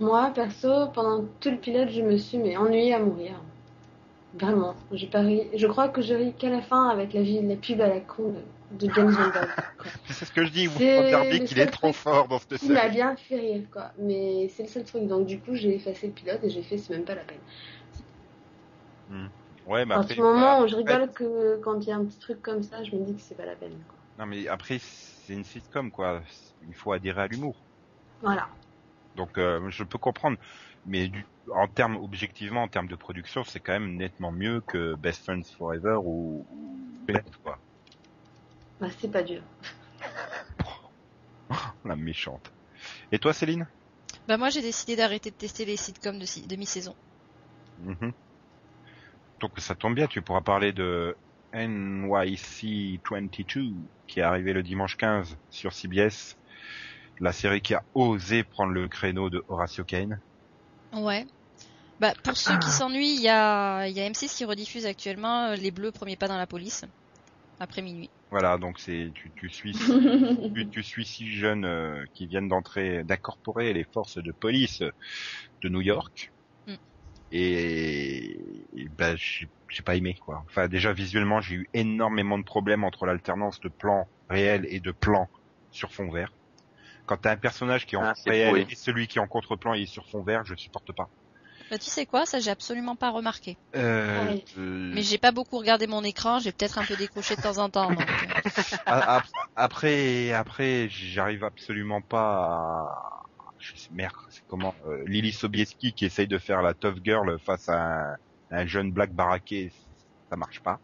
Moi, perso, pendant tout le pilote, je me suis mais ennuyée à mourir. Vraiment, j'ai pas ri. Je crois que je ris qu'à la fin avec la, vie, la pub à la con de, de James Bond. C'est ce que je dis. C'est Van Der Beek, le il est trop truc fort dans cette Il m'a série. bien fait rire, quoi. Mais c'est le seul truc. Donc, du coup, j'ai effacé le pilote et j'ai fait c'est même pas la peine. Ouais, mais À après. ce moment où je fait, rigole que quand il y a un petit truc comme ça, je me dis que c'est pas la peine. Quoi. Non, mais après, c'est une sitcom, quoi. Il faut adhérer à l'humour. Voilà. Donc, euh, je peux comprendre. Mais du, en termes, objectivement, en termes de production, c'est quand même nettement mieux que Best Friends Forever ou, ou quoi. Bah, c'est pas dur. La méchante. Et toi, Céline? Bah moi j'ai décidé d'arrêter de tester les sitcoms de, si- de mi-saison. Mhm. Donc ça tombe bien, tu pourras parler de NYC 22 qui est arrivé le dimanche 15 sur CBS, la série qui a osé prendre le créneau de Horatio Kane. Ouais. Bah pour ceux qui s'ennuient, il y a, il y a M6 qui rediffuse actuellement euh, Les Bleus premiers pas dans la police après minuit. Voilà, donc c'est tu, tu suis tu, tu suis six jeunes euh, qui viennent d'entrer d'incorporer les forces de police de New York. Mm. Et, et ben j'ai j'ai pas aimé quoi. Enfin déjà visuellement, j'ai eu énormément de problèmes entre l'alternance de plans réels et de plans sur fond vert. Quand t'as un personnage qui est en Ah, réel et celui qui est en contre-plan et sur fond vert, je supporte pas. Bah tu sais quoi, ça j'ai absolument pas remarqué. Euh, Ouais. euh, Mais j'ai pas beaucoup regardé mon écran, j'ai peut-être un peu décroché de temps en temps. donc, euh, a- ap- après, après, j'arrive absolument pas à... Je sais, merde, c'est comment euh, Lily Sobieski qui essaye de faire la tough girl face à un, un jeune black baraqué, ça marche pas.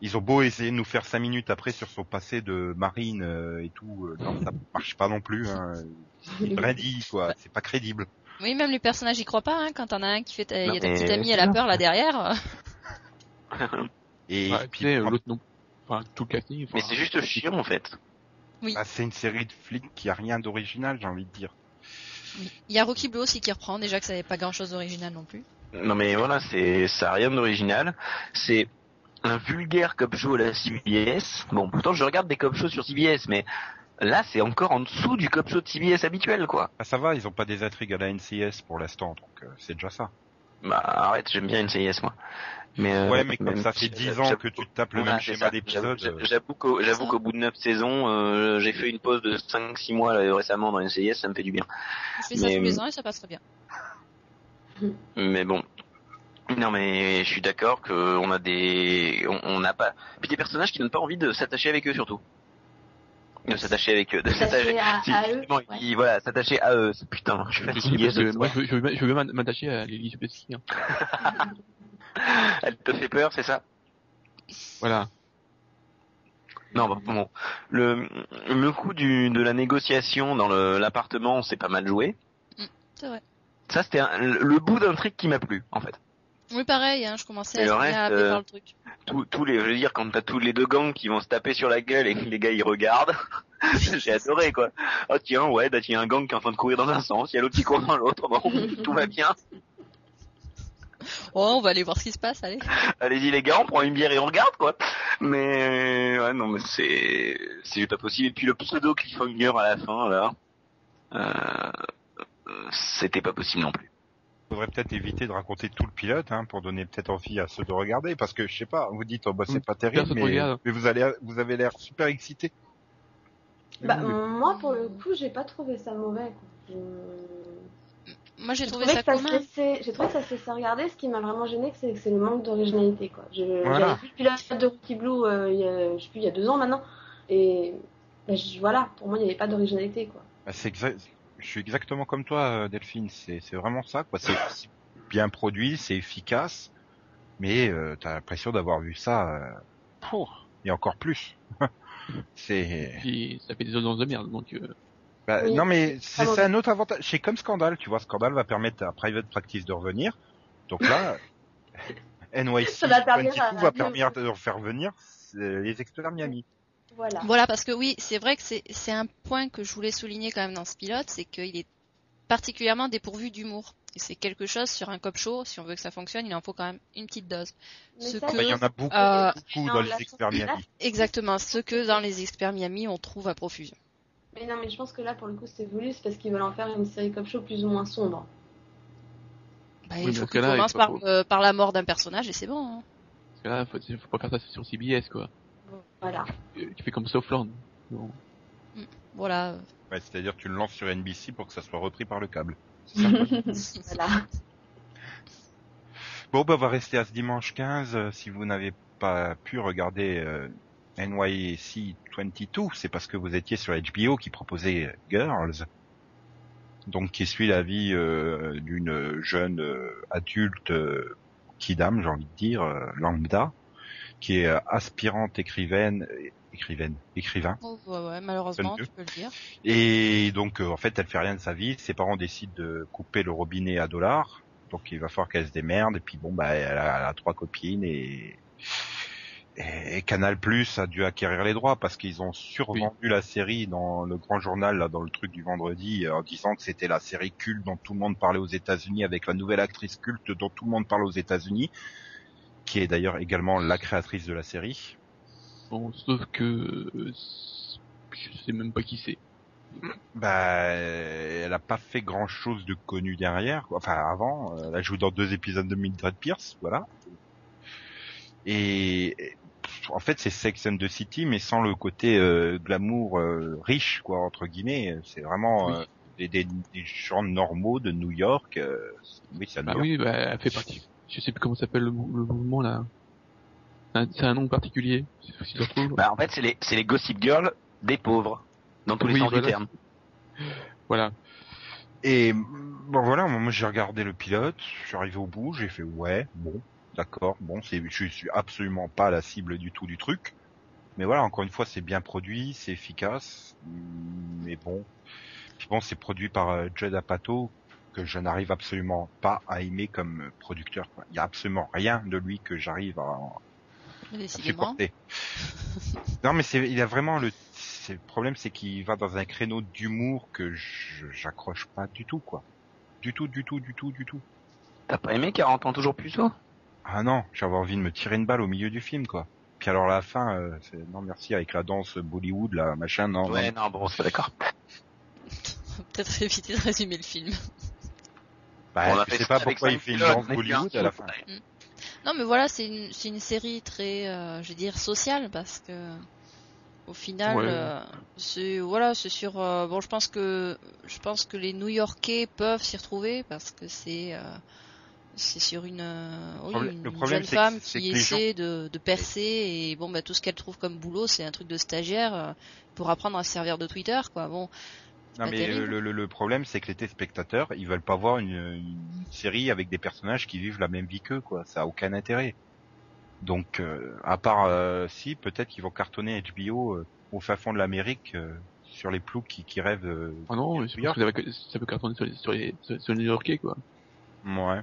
Ils ont beau essayer de nous faire cinq minutes après sur son passé de marine euh, et tout, euh, non, ça marche pas non plus. Hein. C'est brindille, quoi, c'est pas crédible. Oui, même les personnages y croient pas, hein, quand t'en as un qui fait, il y a ta petite amie, elle a peur là derrière. Et Ouais, puis, euh, l'autre non. Enfin, tout mais c'est juste chiant, en fait. bah, c'est une série de flics qui a rien d'original, j'ai envie de dire. Il y a Rocky Blue aussi qui reprend, déjà que ça n'avait pas grand chose d'original non plus. Non mais voilà, c'est ça a rien d'original. C'est un vulgaire cop show à la CBS. Bon, pourtant je regarde des cop shows sur CBS, mais là c'est encore en dessous du cop show de CBS habituel, quoi. Ah, ça va, ils ont pas des intrigues à la NCS pour l'instant, donc euh, c'est déjà ça. Bah arrête, j'aime bien une CIS moi. Mais euh, Ouais, mais comme ça fait 10 ans que tu te tapes le Voilà, même schéma ça. d'épisode. J'avoue- euh, J'avoue qu'au Ça. bout de 9 saisons, euh, j'ai fait une pause de 5-6 mois là, récemment dans une CIS, ça me fait du bien. Je fais ça Mais- tous les ans et ça passe très bien. Mais bon. Non mais je suis d'accord que on a des on on n'a pas puis des personnages qui donnent pas envie de s'attacher avec eux surtout. De s'attacher avec eux, de s'attacher à, Si, à eux. justement, ouais. il- voilà, s'attacher à eux. Putain, je suis je fatigué. ce moi, je, veux- je je veux m'attacher à Lily Sobieski. Hein. Elle te fait peur, c'est ça? Voilà. Non, bah, bon. Le, le coup du, de la négociation dans le- l'appartement, c'est pas mal joué. C'est vrai. Ça, c'était le bout d'un truc qui m'a plu, en fait. Oui, pareil, hein, je commençais à reste, euh, par le truc. Tous, tous les, je veux dire, quand t'as tous les deux gangs qui vont se taper sur la gueule et que les gars ils regardent, j'ai adoré quoi. Oh tiens, ouais, bah, il y a un gang qui est en train de courir dans un sens, il y a l'autre qui court dans l'autre, bon, tout va bien. Oh, on va aller voir ce qui se passe, allez. Allez-y les gars, on prend une bière et on regarde quoi. Mais ouais non mais c'est c'est pas possible. Et puis le pseudo cliffhanger à la fin là, euh, euh, c'était pas possible non plus. Faudrait peut-être éviter de raconter tout le pilote hein, pour donner peut-être envie à ceux de regarder parce que je sais pas vous dites oh bah c'est pas terrible mais, vous allez vous avez l'air super excité Bah, moi, pour le coup, j'ai pas trouvé ça mauvais. quoi. Je- Moi, j'ai trouvé trouvé, ça que commun. laissait- j'ai trouvé que ça se laissait regarder. Ce qui m'a vraiment gêné, c'est c'est le manque d'originalité. quoi. Je- Voilà. J'avais vu le pilote de Rookie Blue euh, il y a, je sais plus, il y a deux ans maintenant. Et bah, je- voilà, pour moi, il n'y avait pas d'originalité. quoi. Bah, c'est exact je suis exactement comme toi euh, Delphine c'est c'est vraiment ça quoi c'est bien produit c'est efficace mais euh, t'as l'impression d'avoir vu ça euh, pour et encore plus c'est Puis ça fait des audiences de merde, donc euh, Bah, Oui. non mais c'est c'est un autre avantage. C'est comme Scandale, tu vois. Scandale va permettre à Private Practice de revenir. Donc là, NYC Ça va permettre 22 à- va permettre de faire venir les experts Miami. Voilà. Voilà, parce que oui, c'est vrai que c'est c'est un point que je voulais souligner quand même dans ce pilote, c'est qu'il est particulièrement dépourvu d'humour. Et c'est quelque chose sur un cop show, si on veut que ça fonctionne, il en faut quand même une petite dose. Ce que- Bah, il y en a beaucoup, Euh, beaucoup non, dans les experts Miami. Exactement, ce que dans les experts Miami, on trouve à profusion. Mais non, mais je pense que là, pour le coup, c'est voulu, c'est parce qu'ils veulent en faire une série cop show plus ou moins sombre. Bah, Oui, il faut il commence par, euh, par la mort d'un personnage et c'est bon. hein. parce que là, faut, faut pas faire ça sur CBS quoi. Voilà. Euh, Tu fais comme Southland. Non. Voilà. Ouais, C'est-à-dire tu le lances sur NBC pour que ça soit repris par le câble. voilà. Bon, bah, on va rester à ce dimanche 15. euh, Si vous n'avez pas pu regarder euh, NYC 22, c'est parce que vous étiez sur HBO qui proposait Girls. Donc, qui suit la vie euh, d'une jeune euh, adulte, euh, kidam, j'ai envie de dire, euh, lambda, qui est euh, aspirante écrivaine, écrivaine, écrivain. Oh, ouais, ouais, malheureusement, tu peux le dire. Et donc, euh, en fait, elle fait rien de sa vie. Ses parents décident de couper le robinet à dollars. Donc, il va falloir qu'elle se démerde. Et puis, bon, bah, elle a, elle a trois copines et, et Canal Plus a dû acquérir les droits parce qu'ils ont survendu la série dans le grand journal, là, dans le truc du vendredi, euh, en disant que c'était la série culte dont tout le monde parlait aux États-Unis avec la nouvelle actrice culte dont tout le monde parle aux États-Unis, qui est d'ailleurs également la créatrice de la série. Bon, sauf que je sais même pas qui c'est. Bah, elle a pas fait grand chose de connu derrière. quoi. Enfin, avant, euh, elle a joué dans deux épisodes de Mildred Pierce, voilà. Et en fait, c'est Sex and the City, mais sans le côté euh, glamour euh, riche, quoi, entre guillemets. C'est vraiment Oui. euh, des, des, des gens normaux de New York. euh, oui, New Bah oui, bah, elle fait partie. Je sais plus comment s'appelle le, mou- le mouvement là. C'est un nom particulier. Si. Bah en fait c'est les c'est les Gossip Girls des pauvres dans tous les sens voilà. du terme. Voilà. Et bon voilà, moi j'ai regardé le pilote, je suis arrivé au bout, j'ai fait ouais, bon, d'accord, bon, c'est, je suis absolument pas la cible du tout du truc, mais voilà, encore une fois, c'est bien produit, c'est efficace, mais bon, puis bon, c'est produit par euh, Judd Apatow que je n'arrive absolument pas à aimer comme producteur. quoi. Il y a absolument rien de lui que j'arrive à, à supporter. non, mais c'est, il a vraiment le, c'est, le problème, c'est qu'il va dans un créneau d'humour que je, j'accroche pas du tout, quoi. Du tout, du tout, du tout, du tout. T'as pas aimé 40 ans toujours plus tôt? Ah non, j'avais envie de me tirer une balle au milieu du film, quoi. Puis alors la fin, euh, c'est, non merci, avec la danse Bollywood, là, machin, non. Ouais non. non bon c'est pas d'accord. Peut-être éviter de résumer le film. Bah, On a je fait sais ça pas pourquoi il fait une à la fin. Non, mais voilà, c'est une, c'est une série très, euh, je vais dire, sociale parce que au final, Ouais. euh, c'est voilà, c'est sur. euh, bon, je pense que je pense que les New-Yorkais peuvent s'y retrouver parce que c'est euh, c'est sur une, euh, oui, problème- une le problème, jeune que- femme qui gens- essaie de, de percer et bon, bah tout ce qu'elle trouve comme boulot, c'est un truc de stagiaire euh, pour apprendre à se servir de Twitter, quoi. Bon, Non mais terrible. le, le, le problème c'est que les téléspectateurs ils veulent pas voir une, une série avec des personnages qui vivent la même vie qu'eux quoi, ça a aucun intérêt. Donc euh, à part euh, si peut-être qu'ils vont cartonner HBO euh, au fin fond de l'Amérique euh, sur les ploucs qui, qui rêvent. euh, Ah non, que ça, ça peut cartonner sur les, sur les, sur, les New-Yorkais, quoi. Ouais.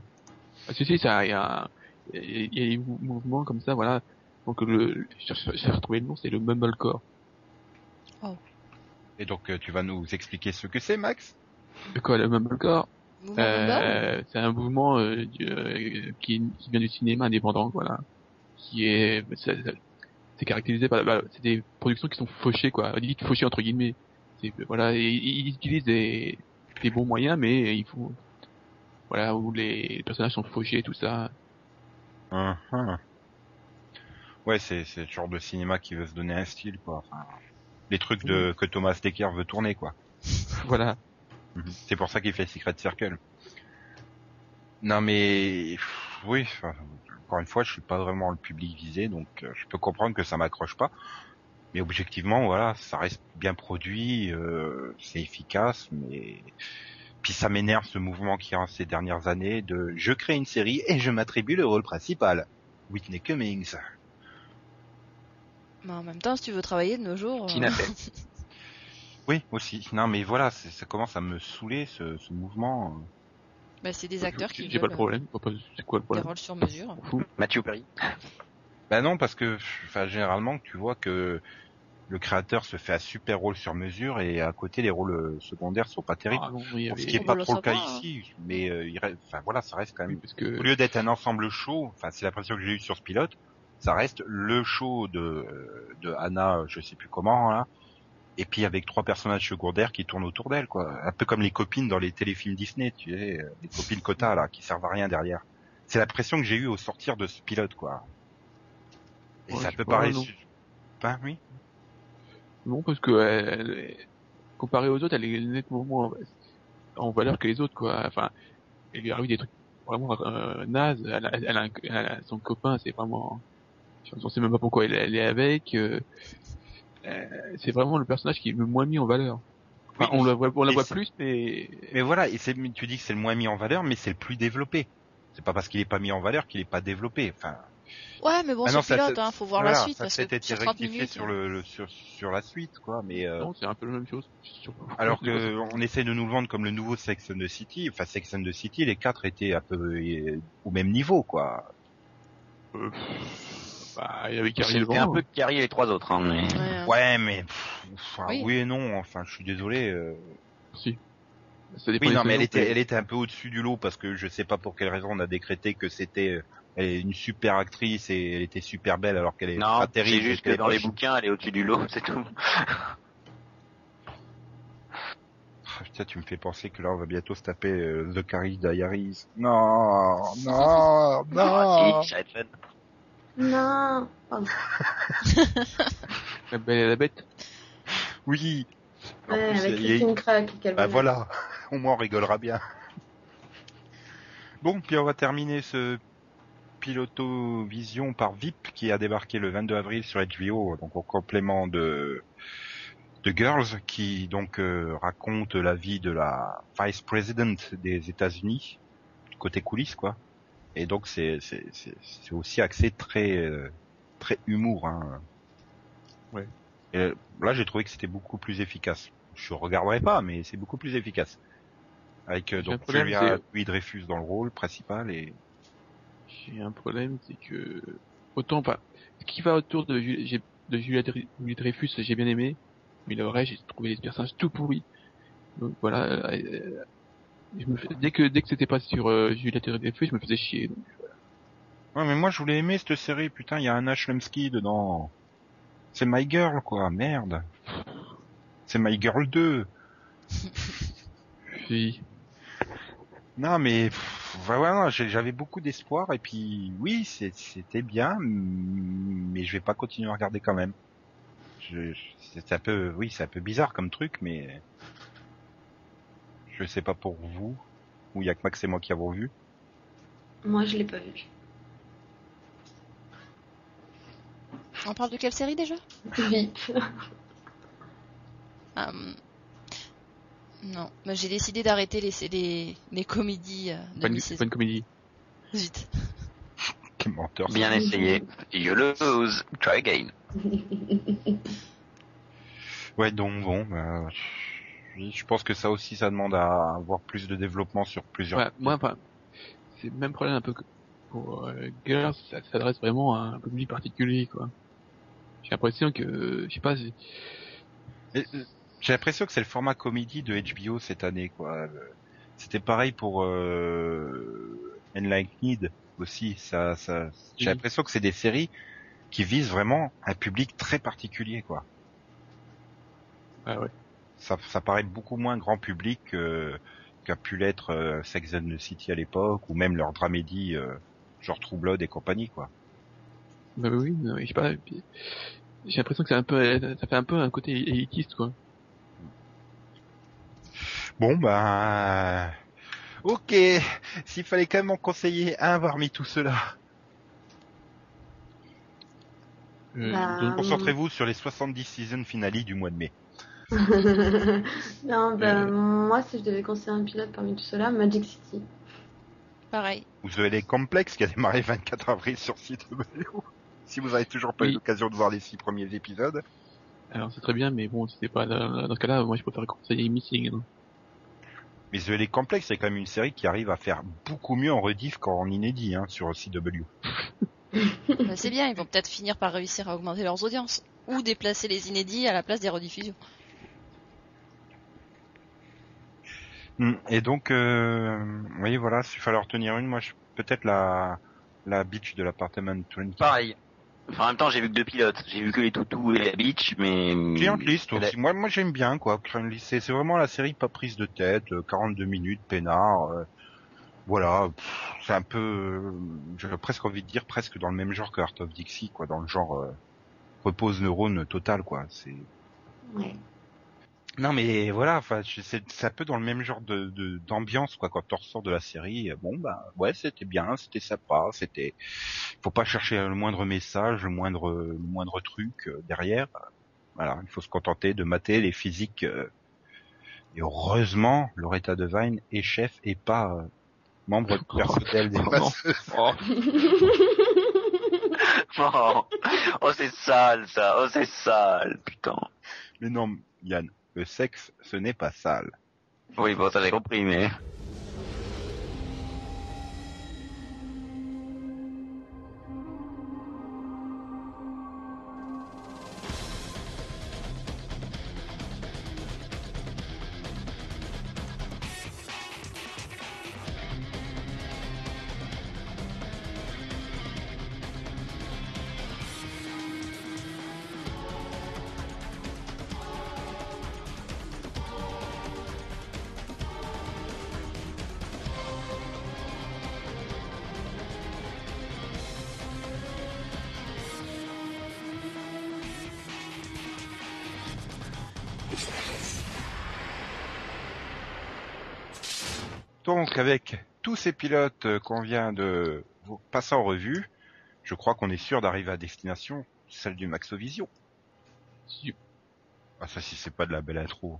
Ah, si, si, ça, il y a, il y a des mou- mouvements comme ça, voilà. Donc le, j'ai retrouvé le nom, c'est le Mumblecore. Et donc euh, tu vas nous expliquer ce que c'est Max? De quoi, le Mumblecore Euh, c'est un mouvement euh, du- euh, qui, qui vient du cinéma indépendant, voilà, qui est c'est c'est caractérisé par bah, c'est des productions qui sont fauchées quoi, dites fauchées entre guillemets. C'est voilà, et ils utilisent des des bons moyens, mais il faut voilà où les personnages sont fauchés tout ça. Hum, hum. Ouais, c'est c'est le genre de cinéma qui veut se donner un style, quoi. Les trucs de que Thomas Decker veut tourner, quoi. voilà. Mhm. C'est pour ça qu'il fait Secret Circle. Non mais oui, enfin, encore une fois, je suis pas vraiment le public visé, donc euh, je peux comprendre que ça m'accroche pas. Mais objectivement, voilà, ça reste bien produit, euh, c'est efficace, mais puis ça m'énerve ce mouvement qui a ces dernières années de je crée une série et je m'attribue le rôle principal. Whitney Cummings. Mais en même temps, si tu veux travailler de nos jours. Euh. Oui, aussi. Non mais voilà, ça commence à me saouler ce, ce mouvement. bah, c'est des acteurs qui J'ai pas le problème. C'est quoi le des problème rôles sur mesure. Matthew Perry. Bah non, parce que, enfin, généralement, tu vois que le créateur se fait un super rôle sur mesure et à côté les rôles euh, secondaires sont pas terribles. Ah non, ce qui est on pas trop le cas pas, hein. ici, mais euh, il reste, enfin voilà, ça reste quand oui, même. parce que Au lieu d'être un ensemble show, enfin c'est l'impression que j'ai eu sur ce pilote, ça reste le show de de Anna, je sais plus comment là, et puis avec trois personnages secondaires qui tournent autour d'elle quoi, un peu comme les copines dans les téléfilms Disney, tu sais, euh, les copines quota là qui servent à rien derrière. C'est l'impression que j'ai eu au sortir de ce pilote quoi. Et Ouais, ça peut pas, paraître, su- ben oui? Non, parce que elle, elle- comparée aux autres, elle est nettement moins en valeur que les autres, quoi. Enfin, il lui arrive des trucs vraiment euh, nazes. Elle, elle, elle a son copain, c'est vraiment, on sait même pas pourquoi elle, elle est avec. euh, euh, c'est vraiment le personnage qui est le moins mis en valeur. Enfin, Oui, on la voit, on la et voit c'est- plus, mais Mais voilà, et c'est, tu dis que c'est le moins mis en valeur, mais c'est le plus développé. C'est pas parce qu'il est pas mis en valeur qu'il est pas développé. Enfin, Ouais, mais bon, Ah c'est pilote, hein, faut voir voilà, la suite. Ça peut-être que été sur 30 rectifié minutes, sur le, le- sur, sur la suite, quoi. Mais euh, non, c'est un peu la même chose. Alors que on essaie de nous le vendre comme le nouveau Sex and the City. Enfin, Sex and the City, les quatre étaient un peu euh, au même niveau, quoi. Euh, bah, il y avait Carrie C'était devant. un peu Carrie et les trois autres, hein, mais... Ouais, hein. Ouais, mais pff, enfin, Oui. oui. et non. Enfin, je suis désolé. euh. Si. Oui, non, mais elle était, elle était un peu au-dessus du lot parce que je sais pas pour quelle raison on a décrété que c'était euh, elle est une super actrice et elle était super belle alors qu'elle est Non, pas c'est terrible. juste que c'était dans les bouquins, elle est au-dessus du lot, c'est tout. Ah, Putain, tu me fais penser que là, on va bientôt se taper euh, The Carrie Diaries. Non, non, non. Non. Pardon. La belle et la bête. Oui. En Ouais, plus, avec il y a- Christine Crack. Bah voilà, au moins on rigolera bien. Bon, puis on va terminer ce piloto vision par VIP qui a débarqué le 22 avril sur HBO, donc au complément de de Girls, qui donc euh, raconte la vie de la vice president des États-Unis, côté coulisses quoi. Et donc c'est c'est aussi axé très euh, très humour. Hein. Ouais. Et là j'ai trouvé que c'était beaucoup plus efficace. Je regarderai pas, mais c'est beaucoup plus efficace. Avec euh, donc Julia Louis Dreyfus dans le rôle principal et J'ai un problème, c'est que autant pas. Ce qui va autour de, Ju- j'ai- de Julia Julia Dreyfus, j'ai bien aimé, mais le reste, j'ai trouvé les personnages tout pourris. Donc voilà. euh, je me fais- dès que dès que c'était pas sur euh, Julia Dreyfus, je me faisais chier. donc. Ouais, mais moi je voulais aimer cette série. Putain, il y a Lemsky dedans. C'est My Girl, quoi. Merde. C'est My Girl 2. Puis, Non, mais voilà, j'avais beaucoup d'espoir et puis oui, c'était bien, mais je vais pas continuer à regarder quand même. C'est un peu, oui, c'est un peu bizarre comme truc, mais je sais pas pour vous, ou il y a que Max et moi qui avons vu. Moi, je l'ai pas vu. On parle de quelle série déjà? Vite. Hum, Non, bah, j'ai décidé d'arrêter les, les, les comédies euh, de pas une, mi-saison. pas une comédie. Vite. Quel menteur. Bien essayé. You lose. Try again. Ouais, donc bon, bah, je je pense que ça aussi, ça demande à avoir plus de développement sur plusieurs. Ouais, moi, enfin, c'est le même problème un peu que pour euh, Girls, ça s'adresse vraiment à un public particulier, quoi. J'ai l'impression que, je sais pas, euh, J'ai l'impression que c'est le format comédie de HBO cette année, quoi. Euh, C'était pareil pour euh, Enlightened aussi. Ça, ça, j'ai l'impression que c'est des séries qui visent vraiment un public très particulier, quoi. Ah ouais. Ça, ça paraît beaucoup moins grand public que- qu'a pu l'être euh, Sex and the City à l'époque, ou même leur dramédie, euh, genre True Blood et compagnie, quoi. Bah oui, non, je sais pas. J'ai l'impression que c'est un peu, ça fait un peu un côté élitiste, quoi. Bon, bah... Ok, s'il fallait quand même en conseiller un parmi tout cela, Euh, Bah, donc, concentrez-vous sur les 70 season finales du mois de mai. non, ben, Euh. moi, si je devais conseiller un pilote parmi tout cela, Magic City. Pareil. Vous avez les complexes qui a démarré le 24 avril sur CW. Si vous avez toujours pas eu l'occasion de voir les six premiers épisodes. alors c'est très bien, mais bon, c'est pas dans, ce cas-là, moi je préfère conseiller Missing. hein. Mais The Les Complexes, c'est quand même une série qui arrive à faire beaucoup mieux en rediff qu'en inédit hein, sur CW. Bah, c'est bien, ils vont peut-être finir par réussir à augmenter leurs audiences. Ou déplacer les inédits à la place des rediffusions. Hmm, Et donc, euh, vous voyez, voilà, s'il fallait en retenir une, moi, je- peut-être la la beach de l'appartement 20. Pareil. Enfin, en même temps, j'ai vu que deux pilotes. J'ai vu que les toutous et la beach, mais... Client List a- aussi. Moi, moi j'aime bien quoi. Client List, c'est c'est vraiment la série pas prise de tête, euh, 42 minutes, peinard. euh, voilà, pff, c'est un peu, euh, j'aurais presque envie de dire presque dans le même genre que Art of Dixie, quoi, dans le genre euh, repose neurone total, quoi. C'est Ouais. Non mais voilà, enfin je- c'est c'est un peu dans le même genre de de- d'ambiance quoi quand on ressort de la série. euh, Bon bah ouais c'était bien, c'était sympa, c'était faut pas chercher le moindre message, le moindre le moindre truc euh, derrière. Voilà, il faut se contenter de mater les physiques. euh, et heureusement, Loretta Devine est chef et pas euh, membre du personnel des. Oh, Oh, oh, c'est sale, ça. Oh, c'est sale, putain. Mais non, Yann, le sexe, ce n'est pas sale. Oui, bon, ça j'ai compris, mais... Donc avec tous ces pilotes qu'on vient de vous passer en revue, je crois qu'on est sûr d'arriver à destination, celle du Maxovision. si- Ah ça si c'est pas de la belle intro.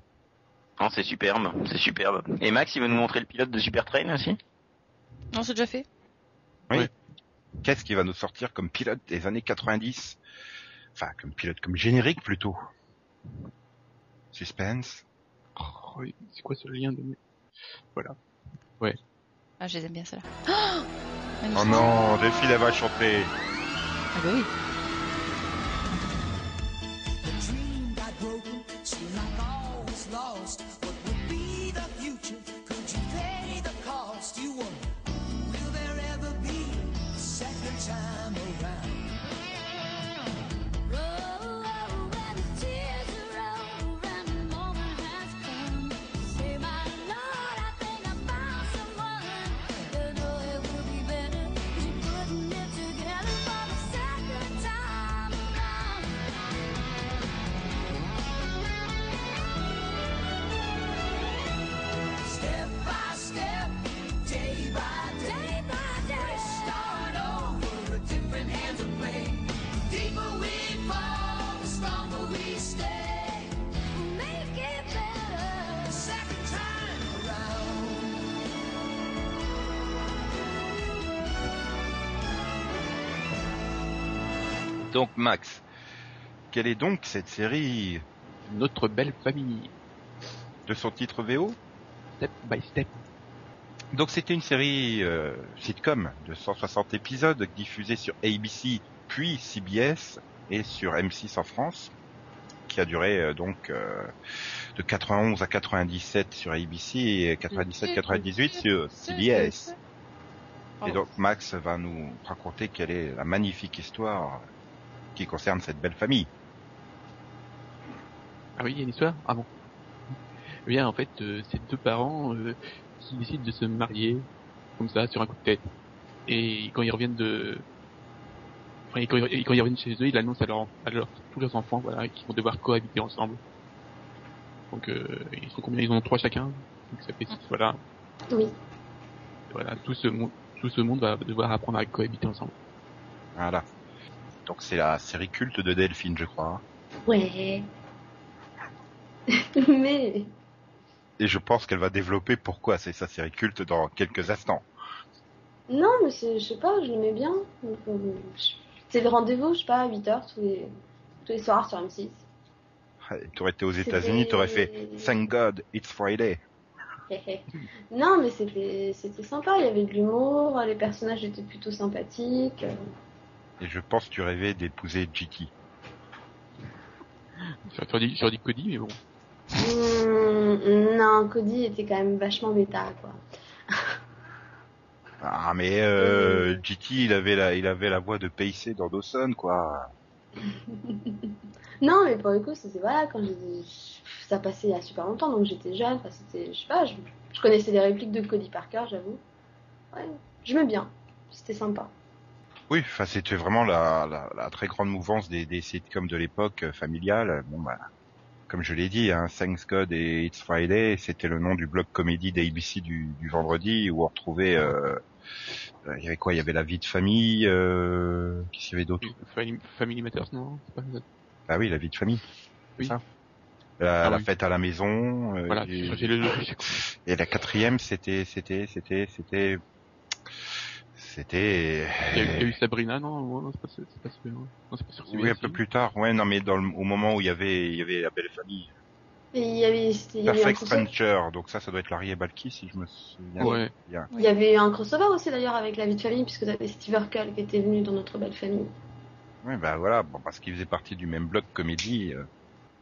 Non, c'est superbe, c'est superbe. Et Max, il veut nous montrer le pilote de Super Train aussi? Non, c'est déjà fait. Qu'est-ce qui va nous sortir comme pilote des années 90 Enfin comme pilote, comme générique plutôt. Suspense. oh, oui, c'est quoi ce lien de... Voilà. Ah, je les aime bien, celle-là. Oh, Oh non, Delphine elle va chanter. Ah bah oui. Quelle est donc cette série Notre belle famille. de son titre VO Step by step. Donc c'était une série euh, sitcom de 160 épisodes diffusée sur ABC puis CBS et sur M6 en France qui a duré euh, donc euh, de 91 à 97 sur ABC et 97-98 sur CBS. Et donc Max va nous raconter quelle est la magnifique histoire qui concerne cette belle famille. Ah oui, il y a une histoire Ah bon. Eh bien, en fait, euh, c'est deux parents euh, qui décident de se marier, comme ça, sur un coup de tête. Et quand ils reviennent de... Enfin, et quand, ils, et quand ils reviennent chez eux, ils annoncent à, leur, à leur- tous leurs enfants voilà, qu'ils vont devoir cohabiter ensemble. Donc, euh, ils sont combien? Ils en ont trois chacun. Donc ça fait six, voilà. Oui. Voilà, tout ce, monde, tout ce monde va devoir apprendre à cohabiter ensemble. Voilà. Donc c'est la série culte de Delphine, je crois. Ouais. Mais Et je pense qu'elle va développer pourquoi c'est sa série culte dans quelques instants. non, mais c'est, je sais pas, je l'aimais bien. C'est le rendez-vous, je sais pas, à 8h tous les, tous les soirs sur M6. Tu aurais été aux États-Unis, tu aurais fait Thank God, it's Friday. non, mais c'était, c'était sympa, il y avait de l'humour, les personnages étaient plutôt sympathiques. euh, Et je pense que tu rêvais d'épouser dit, j'aurais dit Cody, mais bon. Hmm, non, Cody était quand même vachement bêta, quoi. Ah mais euh, GT, il avait la, il avait la voix de Pacey dans Dawson, quoi. Non, mais pour le coup, c'était voilà, quand ça passait il y a super longtemps, donc j'étais jeune, enfin, c'était, je sais pas, je, je connaissais les répliques de Cody Parker, j'avoue. Ouais, j'aimais bien, c'était sympa. Oui, enfin c'était vraiment la, la, la très grande mouvance des, des sitcoms de l'époque euh, familiale. Bon bah, comme je l'ai dit, hein, Thanks God et It's Friday, c'était le nom du blog comédie d'ABC du, du vendredi où on retrouvait, euh, euh, il y avait quoi? Il y avait la vie de famille, euh, qu'est-ce qu'il y avait d'autre Family, Matters, non pas. Ah oui, la vie de famille. Oui. Ça. La, Ah la oui. fête à la maison. euh, Voilà, et, le et la quatrième, c'était, c'était, c'était, c'était, c'était. Il y, a eu, il y a eu Sabrina, non Ouais, non, c'est pas, c'est pas, c'est- non, c'est pas sur Oui, un peu plus tard. Ouais, non, mais dans le, au moment où il y avait, il y avait la belle famille. Et il y avait, il y Perfect. Donc ça, ça doit être Larry et Balky, si je me souviens Ouais. bien. il y avait un crossover aussi d'ailleurs avec la vie de famille, puisque t'avais Steve Urkel qui était venu dans notre belle famille. Ouais, bah voilà, bon, parce qu'il faisait partie du même bloc comédie. euh.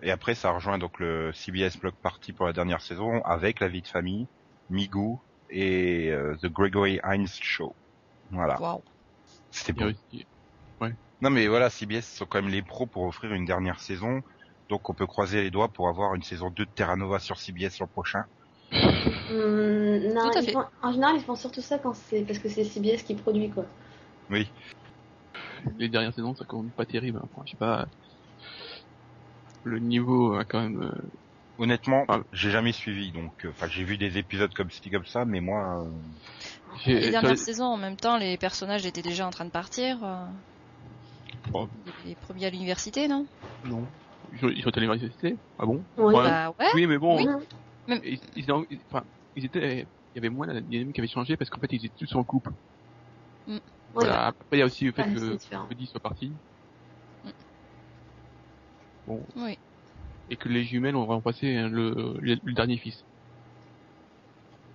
Et après, ça rejoint donc le CBS Block Party pour la dernière saison avec la vie de famille, Migou et euh, The Gregory Hines Show. Voilà. Waouh. C'était beau. aussi- Non mais voilà, CBS sont quand même les pros pour offrir une dernière saison. Donc on peut croiser les doigts pour avoir une saison 2 de Terra Nova sur CBS l'an prochain. Hum, non, font- en général, ils font surtout ça quand c'est parce que c'est CBS qui produit quoi. Oui. les dernières saisons, ça compte pas terrible. hein. Enfin, je sais pas. Le niveau a quand même. euh, Honnêtement, j'ai jamais suivi. Donc, euh, enfin, j'ai vu des épisodes comme ci comme ça, mais moi, euh, Les dernières les- saisons, en même temps, les personnages étaient déjà en train de partir. euh, Bon, Les premiers à l'université, non? Non. Ils sont, allés à l'université? Ah bon? Oui. Ouais. Bah ouais. Oui, mais bon. Oui. Ils, ils, enfin, ils étaient. Il y avait moins d'années qui avaient changé parce qu'en fait, ils étaient tous en couple. Ouais. Voilà. Après, il y a aussi le fait que. Cody soit parti. Mm. Bon. Oui. Et que les jumelles ont remplacé hein, le, le, le dernier fils.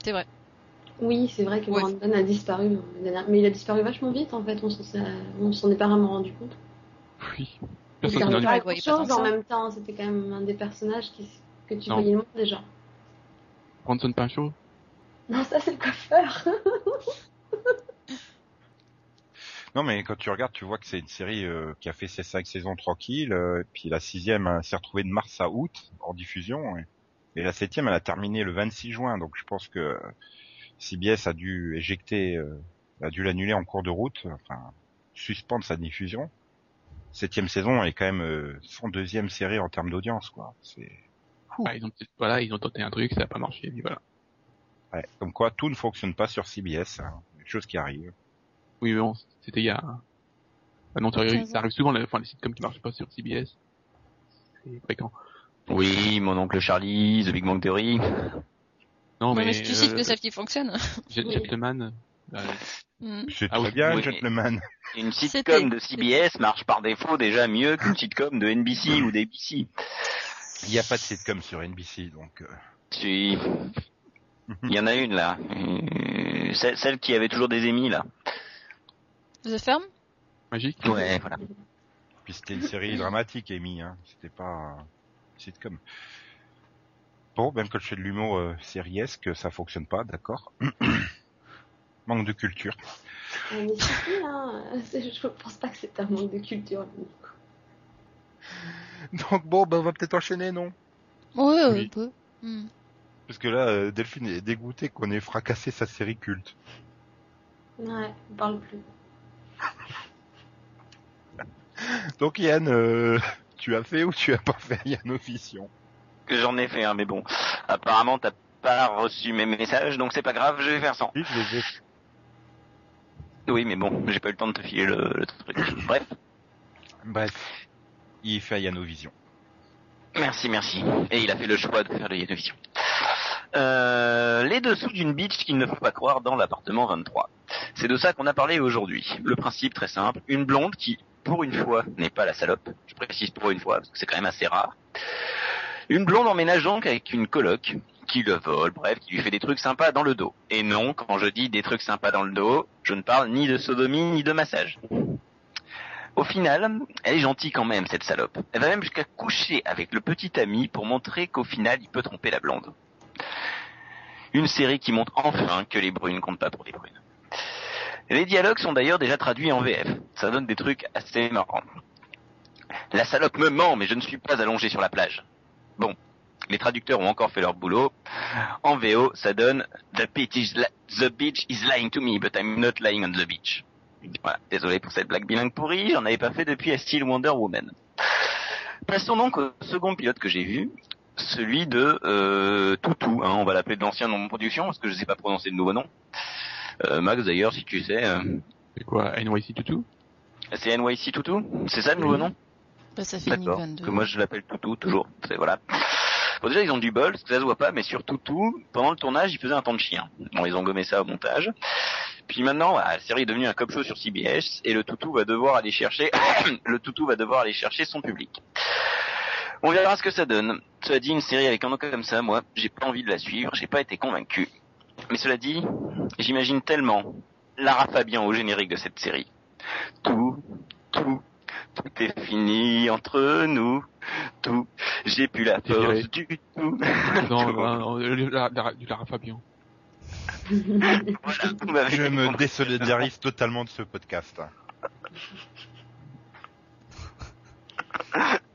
C'est vrai. Oui, c'est vrai que Ouais. Brandon a disparu, mais il a disparu vachement vite en fait, on s'en est pas vraiment rendu compte. Oui. Il Personne n'en pas grand chose en même temps, c'était quand même un des personnages qui, que tu Non. voyais le moins déjà. Branson Pinchot Non, ça c'est le coiffeur. non, mais quand tu regardes, tu vois que c'est une série euh, qui a fait ses cinq saisons tranquilles. euh, puis la sixième euh, s'est retrouvée de mars à août en diffusion. Et, et la septième, elle a terminé le 26 juin. Donc je pense que CBS a dû éjecter, euh, a dû l'annuler en cours de route, enfin suspendre sa diffusion. Septième saison, est quand même euh, son deuxième série en termes d'audience, quoi. C'est Ah, ils ont voilà, ils ont tenté un truc, ça n'a pas marché, puis voilà. ouais. comme quoi tout ne fonctionne pas sur CBS. Hein. Des choses qui arrivent. Oui, mais bon, c'était il y a... Ah non, ça arrive, 15 ça arrive souvent, les- enfin, les sitcoms qui marchent pas sur CBS. C'est fréquent. Oui, mon oncle Charlie, The Big Bang Theory. Non, Non, mais, mais tu cites euh, que celle qui fonctionne. Gen- Gentleman, euh, Hmm. C'est Ah très oui, bien, oui. gentleman. Une sitcom de CBS marche par défaut déjà mieux qu'une sitcom de NBC ou d'ABC. Il n'y a pas de sitcom sur NBC, donc. euh, Si. Il y en a une là. Euh, Celle, celle qui avait toujours des émis là. The Firm? Magique. Ouais, voilà. Puis c'était une série dramatique, Amy. Hein. C'était pas. sitcom. Bon, même quand je fais de l'humour euh, sériesque, ça fonctionne pas, d'accord. Manque de culture. Euh, mais si, hein, je pense pas que c'est un manque de culture. Donc bon, bah, on va peut-être enchaîner, non? Oui. un peu. Hmm. Parce que là, euh, Delphine est dégoûtée qu'on ait fracassé sa série culte. Ouais, on parle plus. Donc Yann, euh, tu as fait ou tu as pas fait Yannovision J'en ai fait un, mais bon. Apparemment, t'as pas reçu mes messages, donc c'est pas grave, je vais faire sans. Oui, mais bon, j'ai pas eu le temps de te filer le, le truc. Bref, Bref, il fait Yannovision. merci, merci. Et il a fait le choix de faire le Yanovision. Euh, les dessous d'une bitch qu'il ne faut pas croire dans l'appartement 23. C'est de ça qu'on a parlé aujourd'hui. Le principe très simple, une blonde qui, pour une fois, n'est pas la salope. Je précise pour une fois, parce que c'est quand même assez rare. Une blonde emménage donc avec une coloc qui le vole, bref, qui lui fait des trucs sympas dans le dos. Et non, quand je dis des trucs sympas dans le dos, je ne parle ni de sodomie ni de massage. Au final, elle est gentille quand même, cette salope. Elle va même jusqu'à coucher avec le petit ami pour montrer qu'au final, il peut tromper la blonde. Une série qui montre enfin que les brunes comptent pas pour les brunes. Les dialogues sont d'ailleurs déjà traduits en VF. Ça donne des trucs assez marrants. La salope me ment, mais je ne suis pas allongé sur la plage. Bon, les traducteurs ont encore fait leur boulot. En VO, ça donne The bitch is, li- the bitch is lying to me, but I'm not lying on the beach. Voilà, désolé pour cette blague bilingue pourrie, j'en avais pas fait depuis A Still Wonder Woman. Passons donc au second pilote que j'ai vu, celui de euh, Toutou, hein, on va l'appeler de l'ancien nom de production parce que je sais pas prononcer le nouveau nom. Euh, Max d'ailleurs, si tu sais, euh, C'est quoi, NYC Tutu c'est NYC Toutou, c'est ça le nouveau nom? Bah, ça fait D'accord. 2022. Que moi je l'appelle Toutou toujours. C'est voilà. Bon déjà ils ont du bol, ça se voit pas, mais sur Toutou, pendant le tournage, ils faisaient un temps de chien. Bon, ils ont gommé ça au montage. Puis maintenant, voilà, la série est devenue un cop show sur CBS et le Toutou va devoir aller chercher, le Toutou va devoir aller chercher son public. On verra ce que ça donne. Cela dit, une série avec un nom comme ça, moi, j'ai pas envie de la suivre, j'ai pas été convaincu. Mais cela dit, j'imagine tellement Lara Fabian au générique de cette série. Tout, tout, tout est fini entre nous. Tout, j'ai plus la force du tout. Non, non, Lara Fabian. Voilà, Je me désolidarise totalement de ce podcast.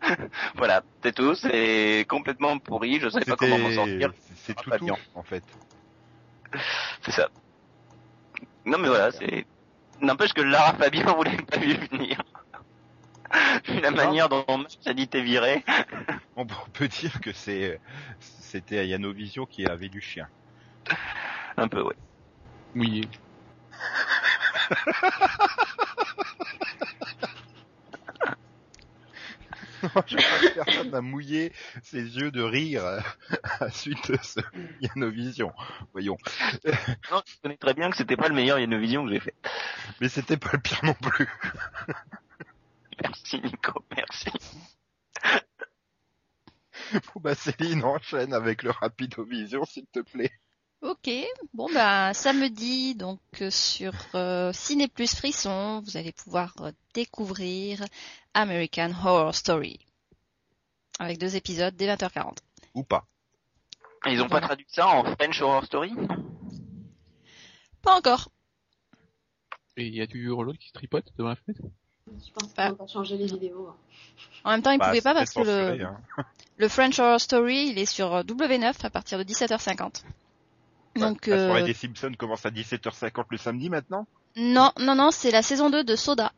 Voilà, c'est tout, c'est complètement pourri, je sais pas comment m'en sortir. c'est tout, tout, en fait. C'est ça. Non mais voilà, c'est... N'empêche que Lara Fabian, vous l'avez pas vu venir. La manière dont Max a dit t'es viré. On peut dire que c'est, c'était à Yannovision qui avait du chien. Un peu, ouais. Mouillé. Je crois que personne n'a mouillé ses yeux de rire euh, à suite de ce Yannovision. Voyons. Non, je connais très bien que c'était pas le meilleur Yanovision que j'ai fait. Mais c'était pas le pire non plus. Merci Nico, merci. Bon, bah, Céline, enchaîne avec le Rapidovision, s'il te plaît. Ok, bon bah samedi donc euh, sur euh, Ciné Plus Frisson, vous allez pouvoir euh, découvrir American Horror Story avec deux épisodes dès 20h40. Ou pas. Ils ont Voilà. pas traduit ça en French Horror Story? Pas encore. Et il y a toujours l'autre qui se tripote devant la fenêtre? Je pense Bah. qu'on va changer les vidéos. hein. En même temps, ils Bah, pouvaient pas parce que le, censuré, hein. le French Horror Story, il est sur euh, W9 à partir de 17h50. Donc La soirée euh, des Simpsons commence à 17h50 le samedi maintenant? non, non, non, c'est la saison 2 de Soda.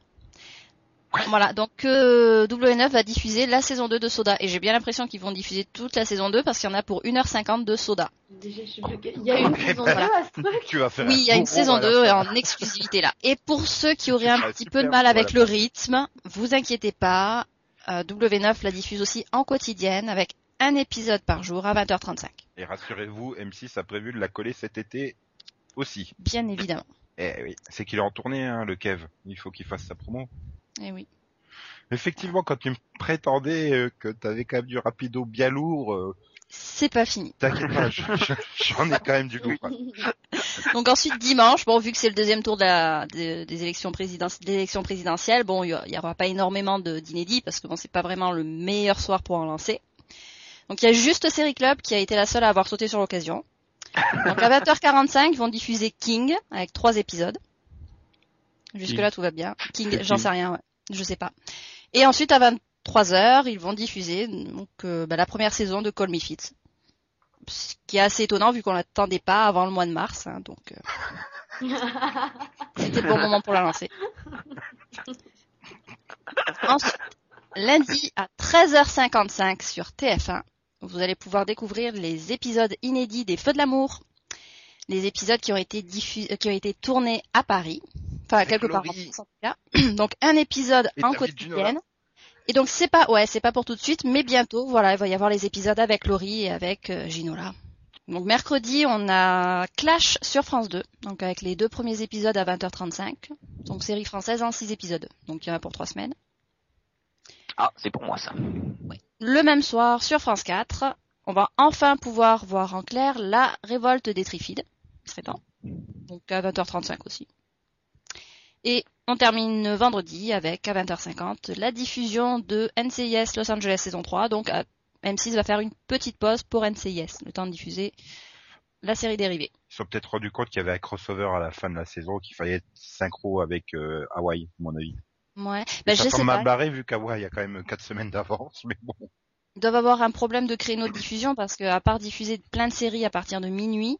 Voilà, donc euh, W9 va diffuser la saison 2 de Soda. Et j'ai bien l'impression qu'ils vont diffuser toute la saison 2 parce qu'il y en a pour 1h50 de Soda. Déjà, je quel- Il y a une saison 2 Voilà. à ce truc. Tu vas faire Oui, il y a une saison rond à la 2 fin. en exclusivité là. Et pour ceux qui auraient un petit peu de mal avec le rythme, vous inquiétez pas. euh, W9 la diffuse aussi en quotidienne avec un épisode par jour à 20h35. Et rassurez-vous, M6 a prévu de la coller cet été aussi. Bien évidemment. Eh oui, c'est qu'il est en tournée, hein, le Kev. Il faut qu'il fasse sa promo. Et oui. Effectivement, quand tu me prétendais euh, que t'avais quand même du rapido bien lourd, euh, C'est pas fini. t'inquiète pas, je- je- j'en ai quand même du lourd. Donc ensuite dimanche, bon vu que c'est le deuxième tour de la, de- des élections présidentielles, des élections présidentielles, bon il y, aura pas énormément de d'inédits parce que bon c'est pas vraiment le meilleur soir pour en lancer. Donc il y a juste Série Club qui a été la seule à avoir sauté sur l'occasion. Donc à 20h45, ils vont diffuser King avec trois épisodes. Jusque là tout va bien. King, j'en sais rien, ouais. Je sais pas. Et ensuite à 23h, ils vont diffuser donc euh, bah, la première saison de Call Me Fit. Ce qui est assez étonnant vu qu'on l'attendait pas avant le mois de mars, hein, donc euh, c'était le bon moment pour la lancer. Ensuite, lundi à 13h55 sur TF1, vous allez pouvoir découvrir les épisodes inédits des Feux de l'amour. Les épisodes qui ont été diffus- euh, qui ont été tournés à Paris. Enfin, quelque part en Laurie. France en tout cas. Donc, un épisode Et en quotidienne. Et donc, c'est pas, ouais, c'est pas pour tout de suite, mais bientôt, voilà, il va y avoir les épisodes avec Laurie et avec euh, Ginola. Donc, mercredi, on a Clash sur France 2. Donc, avec les deux premiers épisodes à 20h35. Donc, série française en six épisodes. Donc, il y en a pour trois semaines. Ah, c'est pour moi ça. Le même soir, sur France 4, on va enfin pouvoir voir en clair la révolte des Trifides. Il serait temps. Donc à 20h35 aussi. Et on termine vendredi avec, à 20h50, la diffusion de NCIS Los Angeles saison 3. Donc à- M6 va faire une petite pause pour NCIS, le temps de diffuser la série dérivée. Ils se sont peut-être rendu compte qu'il y avait un crossover à la fin de la saison, qu'il fallait être synchro avec euh, Hawaii, à mon avis. Ouais, Et bah, ça je semble sais pas. barré vu qu'Hawaii a quand même 4 semaines d'avance, mais bon. Ils doivent avoir un problème de créneau de diffusion parce que à part diffuser plein de séries à partir de minuit,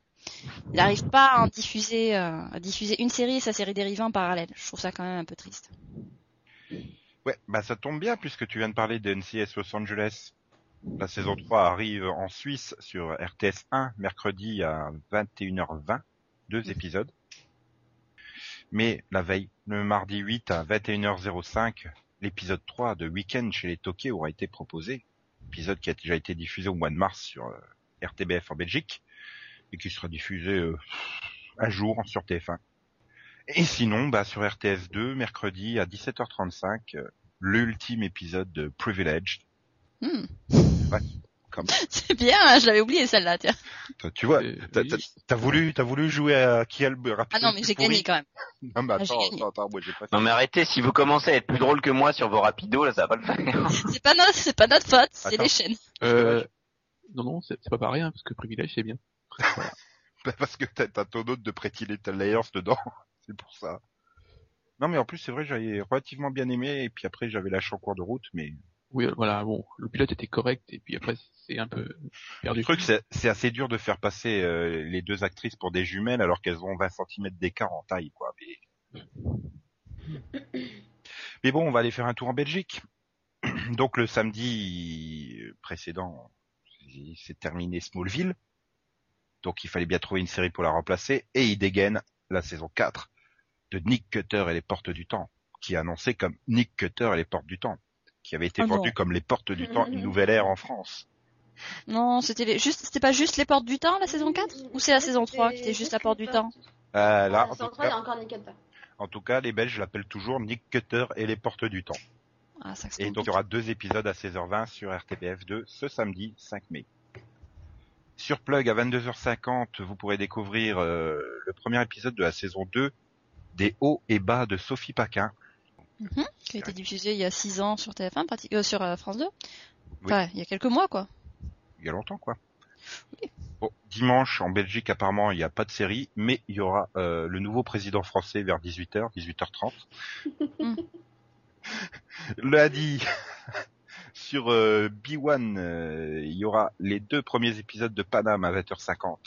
ils n'arrivent pas à en diffuser, euh, diffuser une série et sa série dérivée en parallèle. Je trouve ça quand même un peu triste. Ouais, bah ça tombe bien puisque tu viens de parler de NCS Los Angeles. La saison 3 arrive en Suisse sur RTS 1 mercredi à 21h20, deux épisodes. Mais la veille, le mardi 8 à 21h05, l'épisode 3 de Weekend chez les Toqués aura été proposé. Épisode qui a déjà été diffusé au mois de mars sur euh, RTBF en Belgique et qui sera diffusé euh, un jour sur TF1. Et sinon, bah, sur RTS 2, mercredi à 17h35, euh, l'ultime épisode de Privileged. Hmm. Comme, C'est bien, hein, je l'avais oublié celle-là, tiens. Tu vois, t'as, voulu, t'as voulu jouer à qui a le Ah non, mais j'ai gagné quand même. Non, mais Ah, attends, attends, attends, moi j'ai pas fait. Non mais arrêtez, si vous commencez à être plus drôle que moi sur vos rapidos, là ça va pas le faire. C'est pas notre, c'est pas notre faute, c'est les chaînes. Euh, non, non, c'est c'est pas pareil, hein, parce que privilège, c'est bien. Bah, Parce que t'as, t'as ton autre de Pretty Layers dedans. c'est pour ça. Non, mais en plus, c'est vrai, j'avais relativement bien aimé, et puis après, j'avais lâché en cours de route, mais Oui, voilà, bon, le pilote était correct, et puis après, c'est un peu perdu. le truc, c'est, c'est assez dur de faire passer euh, les deux actrices pour des jumelles alors qu'elles ont 20 cm d'écart en taille, quoi. Mais... mais bon, on va aller faire un tour en Belgique. Donc, le samedi précédent, c'est terminé Smallville. Donc, il fallait bien trouver une série pour la remplacer, et il dégaine la saison 4 de Nick Cutter et les Portes du Temps, qui est annoncé comme Nick Cutter et les Portes du Temps, qui avait été Ah non. vendu comme les Portes du Temps, une nouvelle ère en France. Non, c'était les- juste, c'était pas juste les portes du temps, la saison 4? Ou c'est la saison 3 qui était juste la porte du temps? Euh, là, en tout, 3, il y a cas, encore Nick Cutter. en tout cas, les Belges l'appellent toujours Nick Cutter et les Portes du Temps. Ah, ça, c'est Et donc, il y aura deux épisodes à 16h20 sur RTBF2 ce samedi 5 mai. Sur Plug à 22h50, vous pourrez découvrir euh, le premier épisode de la saison 2 des hauts et bas de Sophie Paquin. Mhm, qui a été diffusé il y a 6 ans sur TF1, prati- euh, sur euh, France 2. Enfin, il y a quelques mois, quoi. Il y a longtemps, quoi. Bon, dimanche, en Belgique, apparemment, il n'y a pas de série, mais il y aura euh, le nouveau président français vers 18h, 18h30. Mm. Lundi, sur euh, B1, euh, il y aura les deux premiers épisodes de Paname à 20h50.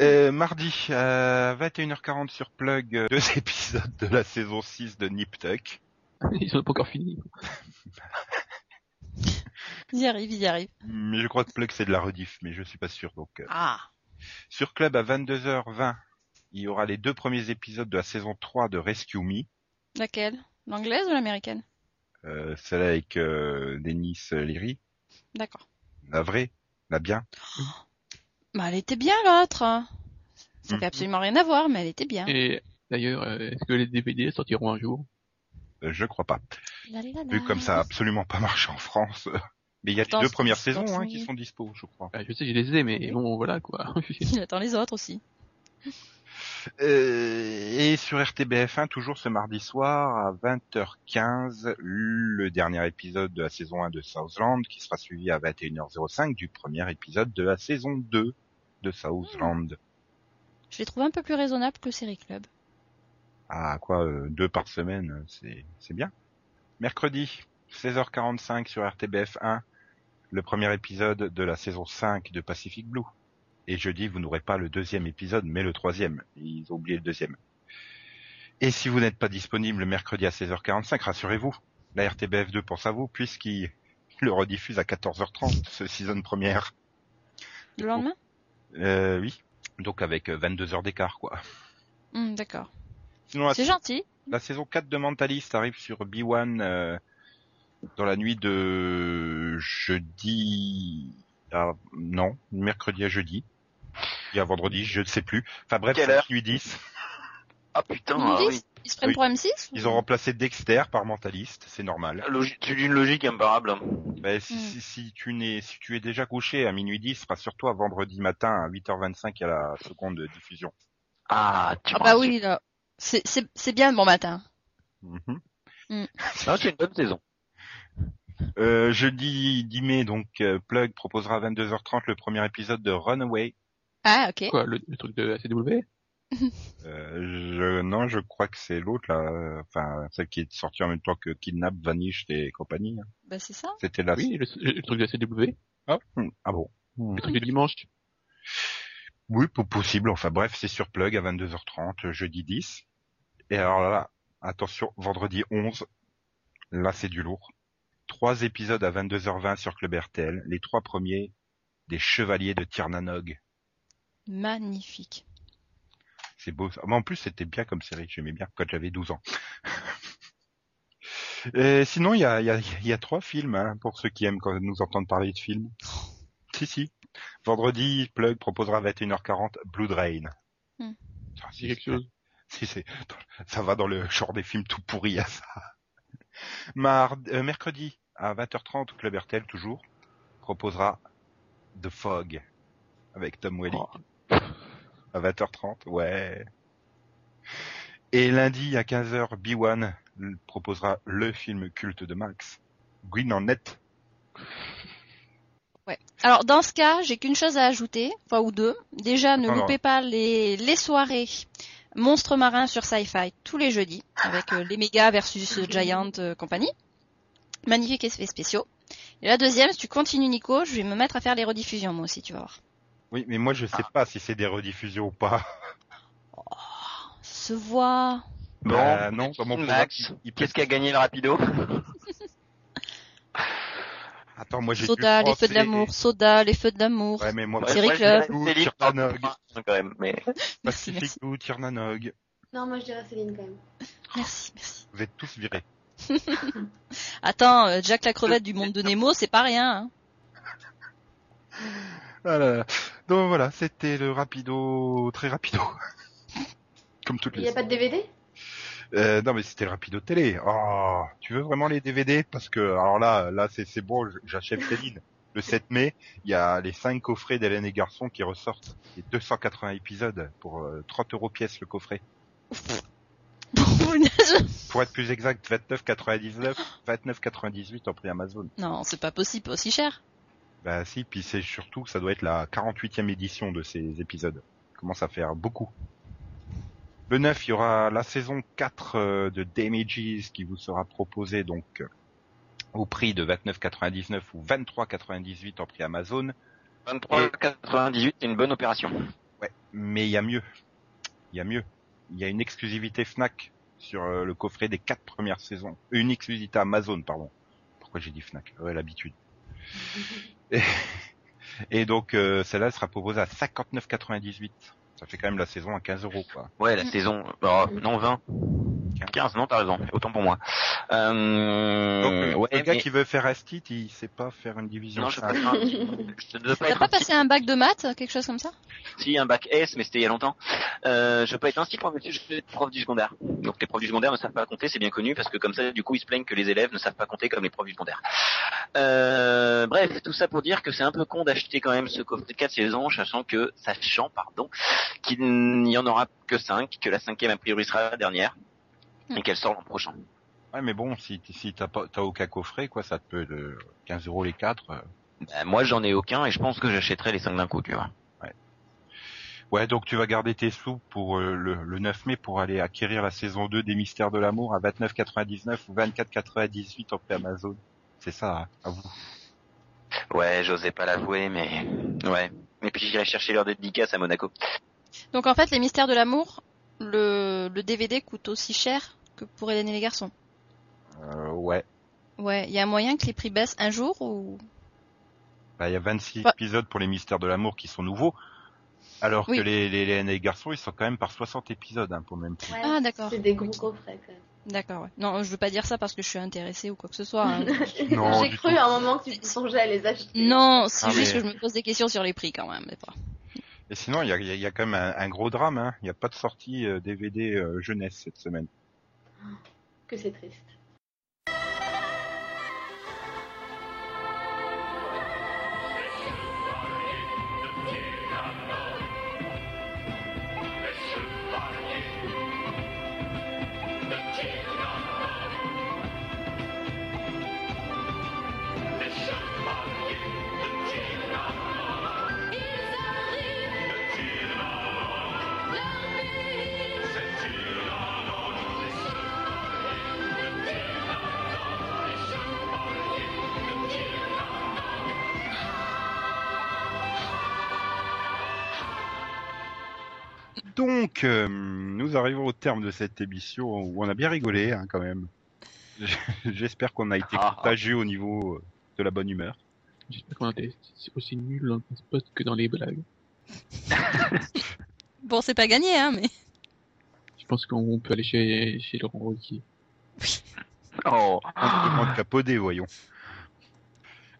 Euh, mardi, à 21h40 sur Plug, euh, deux épisodes de la saison 6 de Nip Tuck. Ils sont pas encore finis. Il y arrive, il y arrive. Mais je crois que Plug c'est de la rediff, mais je suis pas sûr. Donc, euh. Ah. Sur Club à 22h20, il y aura les deux premiers épisodes de la saison 3 de Rescue Me. Laquelle? L'anglaise ou l'américaine? Euh, celle avec euh, Denis Leary. D'accord. La vraie, la bien. Bah, elle était bien, l'autre. Ça Mhm. fait absolument rien à voir, mais elle était bien. Et d'ailleurs, euh, est-ce que les DVD sortiront un jour? Euh, je crois pas. La, la, la, Vu comme ça a absolument pas marché en France. Mais il y a les deux premières saisons hein, qui sont dispo, je crois. Bah, Je sais, je les ai, mais bon, voilà, quoi. Il attend les autres aussi. Euh, et sur RTBF1, toujours ce mardi soir à 20h15, le dernier épisode de la saison 1 de Southland qui sera suivi à 21h05 du premier épisode de la saison 2 de Southland. Je l'ai trouvé un peu plus raisonnable que Série Club. Ah quoi, euh, deux par semaine, euh, c'est c'est bien. Mercredi, 16h45 sur RTBF1, le premier épisode de la saison 5 de Pacific Blue. Et jeudi, vous n'aurez pas le deuxième épisode, mais le troisième. Ils ont oublié le deuxième. Et si vous n'êtes pas disponible le mercredi à 16h45, rassurez-vous, la RTBF2 pense à vous, puisqu'il le rediffuse à 14h30, ce season première. Le lendemain? Euh, oui. Donc avec euh, 22 heures d'écart, quoi. Hmm, D'accord. C'est gentil. La saison 4 de Mentalist arrive sur B1 euh, dans la nuit de jeudi à... non, mercredi à jeudi. Et à vendredi, je ne sais plus. Enfin bref, Quelle c'est heure nuit 10. Ah putain, Ils, ah disent- oui. ils se prennent Oui. pour M6 Ils ont remplacé Dexter par Mentalist, c'est normal. Logi- C'est d'une logique imparable. Ben, si, Mm. si, si tu n'es, si tu es déjà couché à minuit 10, rassure-toi, vendredi matin à 8h25 à la seconde diffusion. Ah, tu Ah bah oui, là. C'est- C'est c'est bien le bon matin. Mhm. Non, c'est une bonne saison. Euh, jeudi 10 mai, donc euh, Plug proposera à 22h30 le premier épisode de Runaway. Ah, ok. Quoi, le, le truc de la CW Euh, je, non, je crois que c'est l'autre là, enfin celle qui est sortie en même temps que Kidnap, Vanish et compagnie. hein. Bah c'est ça. C'était la. Oui, le, le truc de la CW. Ah, hmm, ah bon. Hmm. Le truc du dimanche. Oui, po- possible. Enfin bref, c'est sur Plug à 22h30, euh, jeudi 10. Et alors là, attention, vendredi 11. Là, c'est du lourd. Trois épisodes à 22h20 sur Club RTL. Les trois premiers des Chevaliers de Tirnanog. Magnifique. C'est beau. ça. Mais en plus, c'était bien comme série. J'aimais bien quand j'avais 12 ans. Et sinon, il y a, il y, a, il y a trois films hein, pour ceux qui aiment quand nous entendre parler de films. Si, si. Vendredi, Plug proposera à 21h40 Blood Rain. Hmm. Ah, C'est quelque chose. Si, c'est, ça va dans le genre des films tout pourris à ça. Mardi, euh, mercredi, à 20h30, Club RTL, toujours, proposera The Fog. Avec Tom Welling. Oh. À 20h30, ouais. Et lundi, à 15h, B1 l- proposera le film culte de Max. Green en net. Alors dans ce cas, j'ai qu'une chose à ajouter, enfin ou deux. Déjà, ne loupez pas les, les soirées Monstres marins sur Sci-Fi tous les jeudis avec euh, les méga versus Giant euh, compagnie. Magnifiques effets spéciaux. Et la deuxième, si tu continues Nico, je vais me mettre à faire les rediffusions moi aussi, tu vas voir. Oui, mais moi je sais pas si c'est des rediffusions ou pas. Ça se voit. Bon, Bah, non, dans mon Max, il- qu'est-ce qu'a gagné le rapido Attends, moi j'ai Soda, les feux de l'amour, Soda, les feux de l'amour. Ouais, mais moi, Ouais, Série moi, je Club. dirais Céline, Tirnanog. quand même, mais Merci, Pacific merci. Blue, Tirnanog. Non, moi je dirais Céline quand même. Merci, merci. Vous êtes tous virés. Attends, euh, Jack la crevette du monde de Nemo, c'est pas rien. Hein. Voilà. Donc voilà, c'était le rapido, très rapido. Comme toutes Il les. n'y a pas de DVD Euh, non mais c'était le rapido télé. Oh, tu veux vraiment les DVD Parce que alors là, là c'est c'est bon, j'achète Céline. Le 7 mai, il y a les 5 coffrets d'Hélène et Garçon qui ressortent. Les 280 épisodes pour euh, 30 euros pièce le coffret. Pour être plus exact, 29,99, 29,98 en prix Amazon. non, c'est pas possible, pas aussi cher. Bah si, puis c'est surtout que ça doit être la 48e édition de ces épisodes. Commence à faire beaucoup. Le 9, il y aura la saison 4 euh, de Damages qui vous sera proposée donc euh, au prix de 29,99 ou 23,98 en prix Amazon. 23,98, c'est une bonne opération. Ouais, mais il y a mieux. Il y a mieux. Il y a une exclusivité Fnac sur euh, le coffret des quatre premières saisons. Une exclusivité Amazon, pardon. Pourquoi j'ai dit Fnac? Ouais, l'habitude. Et, donc euh, celle-là elle sera proposée à 59,98. Ça fait quand même la saison à 15 euros, quoi. Ouais, la saison, oh, non 20. 15, non, t'as raison. Autant pour moi. Euh, Donc, le- ouais, le gars mais- qui veut faire Astit, il sait pas faire une division. Non, je, cinq. je ne veux pas être pas passé un bac de maths, quelque chose comme ça? Si, un bac S, mais c'était il y a longtemps. Euh, je pas être ainsi monsieur, je suis prof du secondaire. Donc les profs du secondaire ne savent pas compter, c'est bien connu, parce que comme ça, du coup, ils se plaignent que les élèves ne savent pas compter comme les profs du secondaire. Euh, bref, tout ça pour dire que c'est un peu con d'acheter quand même ce coffret de 4 saisons, sachant que, sachant, pardon, qu'il n'y en aura que 5, que la cinquième a priori sera la dernière, et qu'elle sort l'an prochain. Ouais, mais bon, si, si t'as pas, t'as aucun coffret, quoi, ça te peut de 15 euros les quatre. euh. Bah, moi, j'en ai aucun, et je pense que j'achèterai les 5 d'un coup, tu vois. Ouais, donc tu vas garder tes sous pour euh, le, le 9 mai pour aller acquérir la saison 2 des Mystères de l'amour à 29,99 ou 24,98 en pré Amazon. C'est ça, hein, à vous. Ouais, j'osais pas l'avouer, mais ouais. Et puis j'irai chercher leur dédicace à Monaco. Donc en fait, les mystères de l'amour, le, le DVD coûte aussi cher que pour Hélène et les garçons. Euh, ouais. Ouais, il y a moyen que les prix baissent un jour ou? Bah, il y a 26 Bah- épisodes pour les Mystères de l'amour qui sont nouveaux. Alors Oui. que les, les, les, les garçons, ils sont quand même par 60 épisodes, hein, pour le même prix. Ouais, Ah, d'accord. C'est des gros coffrets quand même. D'accord, ouais. Non, je veux pas dire ça parce que je suis intéressée ou quoi que ce soit. hein. Non, J'ai cru tout. à un moment que tu songeais à les acheter. non, c'est Ah, juste mais- que je me pose des questions sur les prix quand même, des fois. Et sinon, il y a, il y a- il y a quand même un, un gros drame, hein. Il n'y a pas de sortie euh, DVD euh, jeunesse cette semaine. Que c'est triste. Donc, euh, nous arrivons au terme de cette émission où on a bien rigolé, hein, quand même. J'espère qu'on a été Ah. contagieux au niveau euh, de la bonne humeur. J'espère qu'on a été aussi nul dans le spot que dans les blagues. Bon, c'est pas gagné, hein, mais. Je pense qu'on peut aller chez, chez Laurent Ruquier. Oh. On demande capodé, voyons.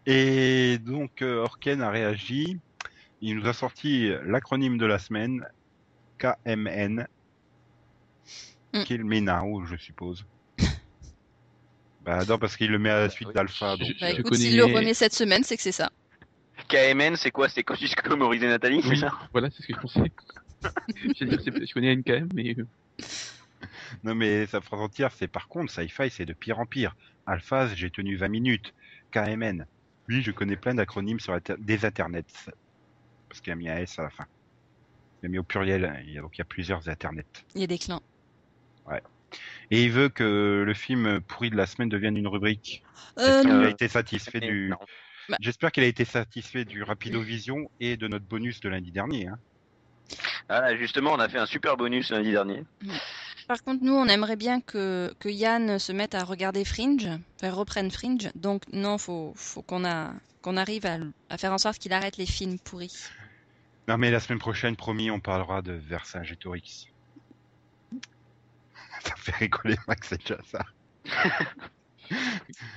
Et donc, euh, Orken a réagi. Il nous a sorti l'acronyme de la semaine, KMN. Mm. Qu'il met now, je suppose. bah non, parce qu'il le met à la suite d'Alpha. Donc, Bah, Je écoute, connais- s'il le remet cette semaine, c'est que c'est ça. KMN, c'est quoi? C'est Cosus Comoriser Nathalie, c'est Oui, ça? Voilà, c'est ce que je pensais. dire, je connais NKM, mais euh, Non mais sa phrase entière, c'est par contre, sci-fi, c'est de pire en pire. Alphaz, j'ai tenu 20 minutes. KMN. Oui, je connais plein d'acronymes sur inter- des internets. Parce qu'il a mis un S à la fin. Il a mis au pluriel, il y a- donc il y a plusieurs internets. Il y a des clans. Et il veut que le film pourri de la semaine devienne une rubrique. Euh, J'espère qu'il non. a été satisfait du... Bah. J'espère qu'il a été satisfait du Rapido Vision et de notre bonus de lundi dernier. Hein. Ah, justement, on a fait un super bonus lundi dernier. Par contre, nous, on aimerait bien que, que Yann se mette à regarder Fringe, enfin, reprenne Fringe. Donc, non, faut, faut qu'on a, qu'on arrive à, à faire en sorte qu'il arrête les films pourris. Non mais la semaine prochaine, promis, on parlera de Vercingétorix. Ça fait rigoler Max, c'est déjà ça.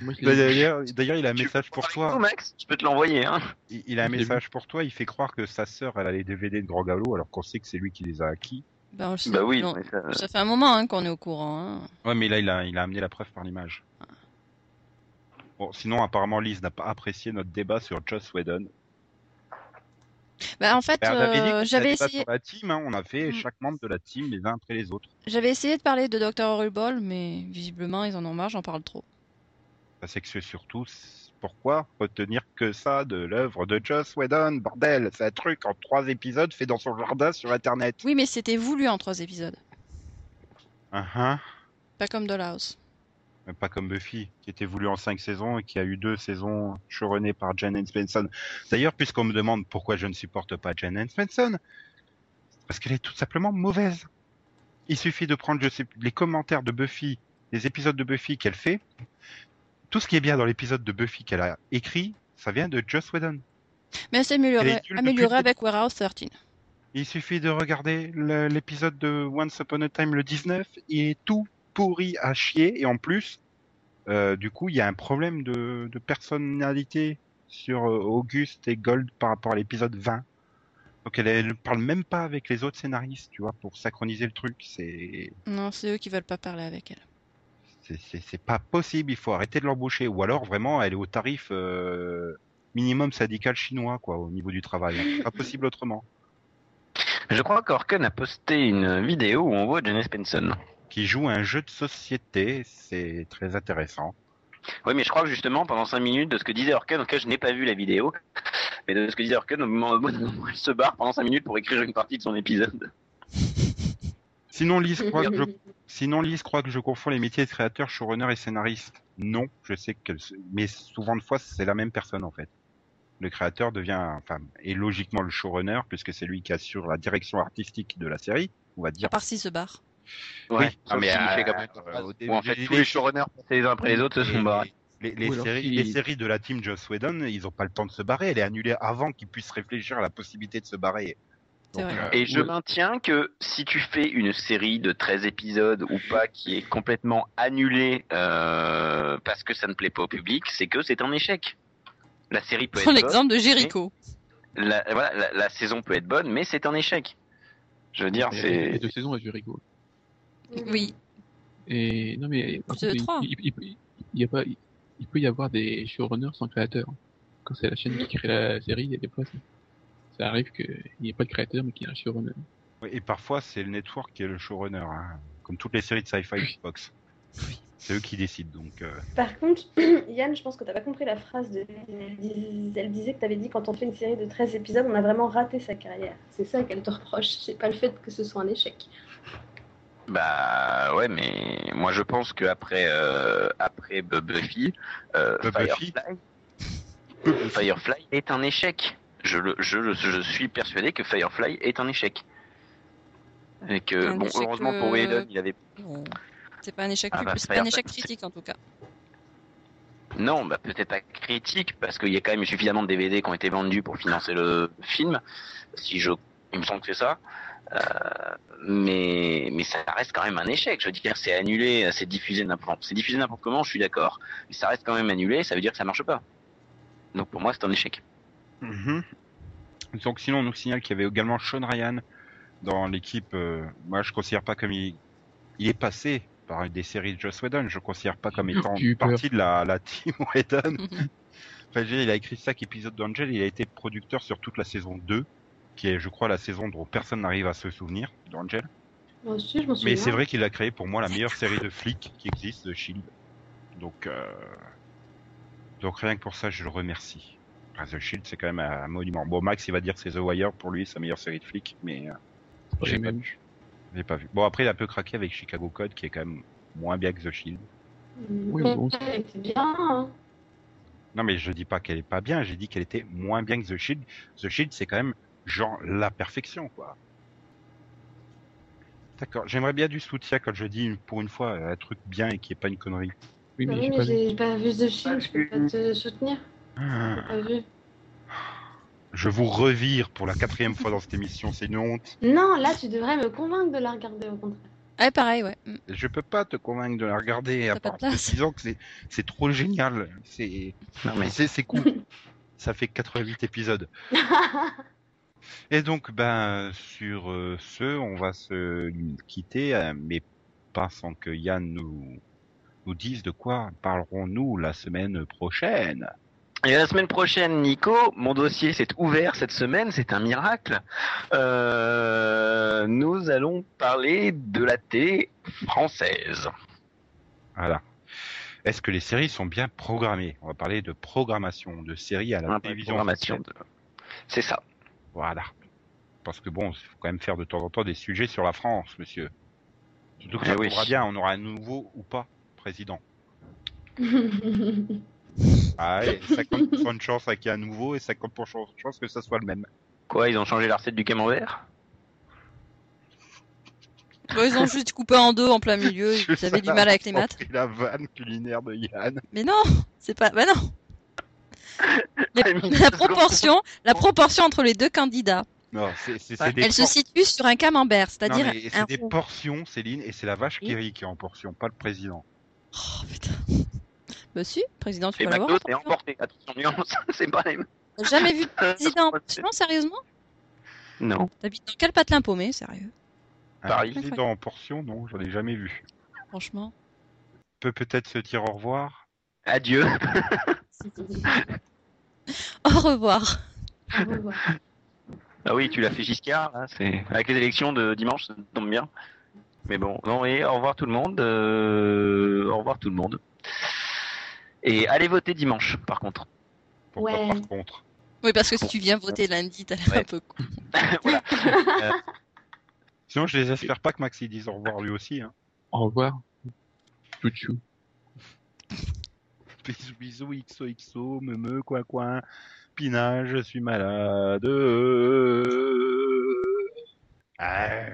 l'ai- D'ailleurs, d'ailleurs, il a un message pour toi. Max, je peux te l'envoyer, hein. Il, il a un message pour toi. Il fait croire que sa sœur, elle a les DVD de Grand Galop, alors qu'on sait que c'est lui qui les a acquis. Ben, on le sait. Bah oui, Non, mais ça- ça fait un moment hein, qu'on est au courant. hein. Ouais, mais là, il a, il a amené la preuve par l'image. Bon, sinon, apparemment, Lise n'a pas apprécié notre débat sur Joss Whedon. Ben, en fait, Ben, euh, j'avais essayé, sur la team, hein, on a fait Mm. chaque membre de la team les uns après les autres. j'avais essayé de parler de Dr. Horrible, mais visiblement, ils en ont marre, j'en parle trop. Ça c'est que c'est surtout pourquoi retenir que ça de l'œuvre de Joss Whedon, bordel, c'est un truc en trois épisodes fait dans son jardin sur internet. Oui, mais c'était voulu en trois épisodes. Ah, ah. Pas comme Dollhouse. Pas comme Buffy, qui était voulu en cinq saisons et qui a eu deux saisons choronnées par Jen Spencer. D'ailleurs, puisqu'on me demande pourquoi je ne supporte pas Jen Spencer, parce qu'elle est tout simplement mauvaise. Il suffit de prendre je sais, les commentaires de Buffy, les épisodes de Buffy qu'elle fait. Tout ce qui est bien dans l'épisode de Buffy qu'elle a écrit, ça vient de Joss Whedon. Mais c'est Elle amélioré, avec Warehouse 13. Il suffit de regarder l'épisode de Once Upon a Time le 19 et tout pourri à chier et en plus, euh, du coup, il y a un problème de, de personnalité sur euh, Auguste et Gold par rapport à l'épisode 20. Donc elle, elle parle même pas avec les autres scénaristes, tu vois, pour synchroniser le truc. C'est Non, c'est eux qui veulent pas parler avec elle. c'est- pas possible. Il faut arrêter de l'embaucher. Ou alors vraiment, elle est au tarif euh, minimum syndical chinois, quoi, au niveau du travail. C'est pas possible autrement. Je crois qu'Orken a posté une vidéo où on voit Janice Benson. Qui joue à un jeu de société, c'est très intéressant. Oui, mais je crois que justement, pendant 5 minutes, de ce que disait Orken, en tout cas, je n'ai pas vu la vidéo, mais de ce que disait Orken, au moment où elle se barre pendant 5 minutes pour écrire une partie de son épisode. Sinon, Lise croit que je, sinon, Lise croit que je confonds les métiers de créateur, showrunner et scénariste. Non, je sais se- mais souvent de fois, c'est la même personne, en fait. Le créateur devient, enfin, est logiquement le showrunner, puisque c'est lui qui assure la direction artistique de la série, on va dire. À part s'il se barre. Ouais, Oui, Ah, mais euh, comme euh, au où en fait, les- tous les showrunners passés les uns après les autres se sont les- barrés. Les, séries, les séries de la team Joss Whedon, ils ont pas le temps de se barrer. Elle est annulée avant qu'ils puissent réfléchir à la possibilité de se barrer. Donc, euh, Et je maintiens que si tu fais une série de 13 épisodes ou pas qui est complètement annulée euh, parce que ça ne plaît pas au public, c'est que c'est un échec. La série peut être bonne, l'exemple de Jericho. la, voilà, la, la saison peut être bonne, mais c'est un échec. Je veux dire, c'est deux saisons à Jericho. Oui. Et non mais par C'est contre, il, trois. il, il- il- il y a pas, il peut y avoir des showrunners sans créateur. Quand c'est la chaîne qui crée la série, il y a des fois ça, ça arrive qu'il n'y ait pas de créateur mais qu'il y ait un showrunner. oui, et parfois, c'est le network qui est le showrunner, hein, comme toutes les séries de sci-fi Fox. C'est eux qui décident, donc. euh, Par contre, Yann, je pense que t'as pas compris la phrase de. Elle dis- elle disait que t'avais dit quand on fait une série de 13 épisodes, on a vraiment raté sa carrière. C'est ça qu'elle te reproche, c'est pas le fait que ce soit un échec. Bah ouais, mais moi je pense que après euh, après Buffy, euh, Bu- Buffy Firefly, Firefly est un échec. Je, le, je, le- je suis persuadé que Firefly est un échec. Et que Un bon, échec, heureusement pour euh, Whedon, il avait Bon. C'est pas un échec, Ah bah, c'est pas un échec critique en tout cas. Non, bah peut-être pas critique parce qu'il y a quand même suffisamment de DVD qui ont été vendus pour financer le film. Si je, il me semble que c'est ça. Euh, mais mais ça reste quand même un échec. Je veux dire, c'est annulé, c'est diffusé n'importe, c'est diffusé n'importe comment. Je suis d'accord, mais ça reste quand même annulé. Ça veut dire que ça marche pas. Donc pour moi, c'est un échec. mhm. Donc sinon, on nous signale qu'il y avait également Sean Ryan dans l'équipe. euh, moi, je considère pas comme il, il est passé par des séries de Joss Whedon. Je considère pas comme étant partie de la, la team Whedon. Enfin, il a écrit chaque épisode d'Angel, il a été producteur sur toute la saison 2, qui est, je crois, la saison dont personne n'arrive à se souvenir d'Angel. Moi aussi, je m'en souviens. Mais c'est vrai qu'il a créé pour moi la meilleure série de flics qui existe, de Shield. Donc, euh... donc rien que pour ça, je le remercie. Enfin, The Shield, c'est quand même un monument. Bon, Max, il va dire que c'est The Wire pour lui, sa meilleure série de flics, mais euh, j'ai pas vu. J'ai pas vu. Bon, après, il a un peu craqué avec Chicago Code, qui est quand même moins bien que The Shield. Oui, bon, c'est- Elle était bien. hein. Non, mais je dis pas qu'elle est pas bien, j'ai dit qu'elle était moins bien que The Shield. The Shield, c'est quand même genre la perfection, quoi. D'accord. J'aimerais bien du soutien quand je dis pour une fois un truc bien et qui est pas une connerie. Oui, mais oui, mais pas vu. j'ai pas vu The Shield, je peux pas te soutenir. Ah. J'ai pas vu. Je vous revire pour la quatrième fois dans cette émission, c'est une honte. Non, là, tu devrais me convaincre de la regarder au contraire. Ouais, pareil, ouais. Je peux pas te convaincre de la regarder à part de disant que c'est trop génial. C'est Non mais c'est c'est cool. Ça fait 88 épisodes. Et donc ben sur euh, ce, on va se quitter, euh, mais pas sans que Yann nous nous dise de quoi parlerons-nous la semaine prochaine. Et la semaine prochaine, Nico, mon dossier s'est ouvert cette semaine, c'est un miracle. Euh, nous allons parler de la télé française. Voilà. Est-ce que les séries sont bien programmées? On va parler de programmation de séries à la Hein, télévision C'est ça. Voilà. Parce que bon, il faut quand même faire de temps en temps des sujets sur la France, monsieur. Surtout que ça Eh oui. tombera bien, on aura un nouveau ou pas président. Ah, et 50% de chance qu'il y ait un nouveau et 50% de chance que ça soit le même. Quoi, ils ont changé la recette du camembert? Bon, ils ont juste coupé en deux en plein milieu, ils avaient du mal avec les maths. la vanne culinaire de Yann. Mais non, c'est pas. Bah non. Les- Ah, la proportion, la proportion entre les deux candidats Non, des Elle se situe sur un camembert, c'est-à-dire un c'est des portions, Céline, et c'est la vache qui rit qui est en portion, pas le président. Oh putain. Bah si, président, tu Et peux l'avoir. Portion. emporté. Attention, nuance, c'est pas les mêmes. T'as jamais vu de président en portion, sérieusement? Non. T'habites dans quel patelin paumé, sérieux? Un Paris. président en portion, non, j'en ai jamais vu. Franchement. Peut peut-être se dire au revoir? Adieu. Au revoir. Au revoir. Ah oui, tu l'as fait Giscard, là, avec les élections de dimanche, ça tombe bien. Mais bon, non, et au revoir tout le monde. euh, Au revoir tout le monde. Et allez voter dimanche, par contre. Pourquoi Ouais. par contre? Oui, parce que si tu viens voter lundi, t'as l'air Ouais. un peu con. voilà. Sinon, je les espère pas que Maxi dise au revoir lui aussi. Hein. Au revoir. Chouchou. Bisous, bisous, XOXO, me me, quoi, quoi. Pina, je suis malade. Ah.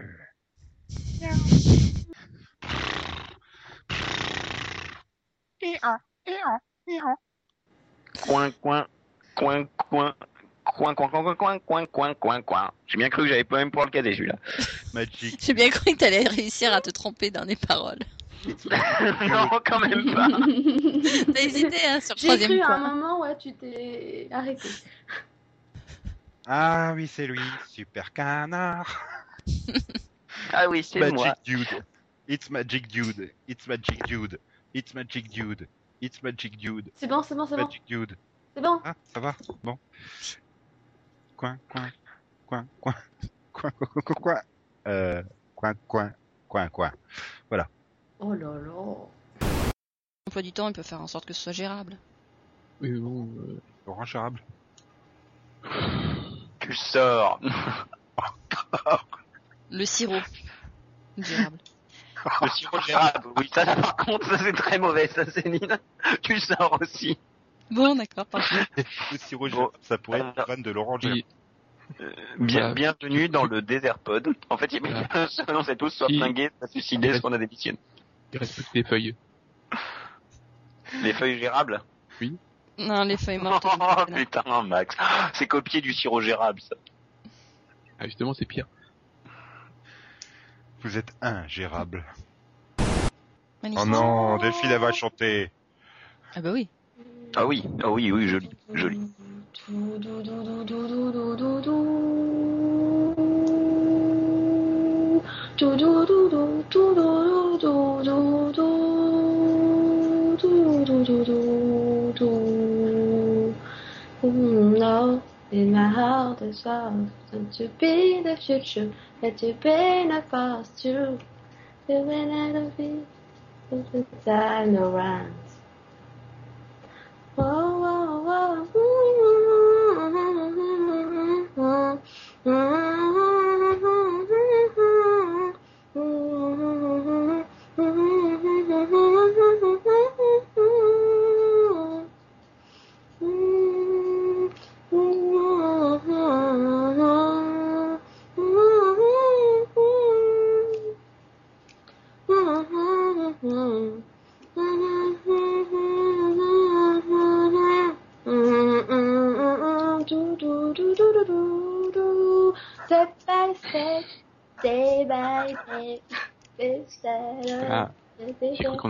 Coin, coin, coin, coin. Coin, coin, coin, coin, coin, coin, coin, coin. J'ai bien cru que j'avais pas même pour le cadet, celui-là. Magic. J'ai bien cru que t'allais réussir à te tromper dans les paroles non, quand même pas. T'as hésité hein, sur le J'ai troisième cru à un moment, ouais, tu t'es arrêté. Ah oui, c'est lui, super canard. Ah oui, c'est Magic moi. dude. It's magic dude. It's magic dude. It's magic dude. It's magic dude. C'est bon, c'est bon, c'est bon. Magic dude. C'est bon. Ah, ça va Bon. Coin, coin, coin, coin, coin, coin, coin, coin, coin. Euh, coin, coin, coin, coin. Oh là là. Emploi du temps, il peut faire en sorte que ce soit gérable. Oui, mais bon, euh, Laurent Gérable. Tu sors. Le sirop. Gérable. Le sirop gérable. Oui, ça, par contre, ça c'est très mauvais, ça, Céline. Tu sors aussi. Bon, d'accord, parfait. Le sirop Bon. Gérable, ça pourrait être Euh, fan de Laurent Gérable. et- Bien, Voilà. bienvenue dans le désert pod. En fait, il y a bien selon c'est tous soit flingués, soit suicidés, soit on a démissionné. Il reste plus que des feuilles. Les feuilles gérables. Non, les feuilles mortes. Oh putain, Max. C'est copié du sirop gérable, ça. Ah, justement, c'est pire. Vous êtes ingérable. Magnifique. Oh non, Delphine, elle va chanter. Ah bah oui. Ah oui, ah oui, oui, joli, joli. No, in my heart is love, and to be the future, that to be the past too. You will never be the time around.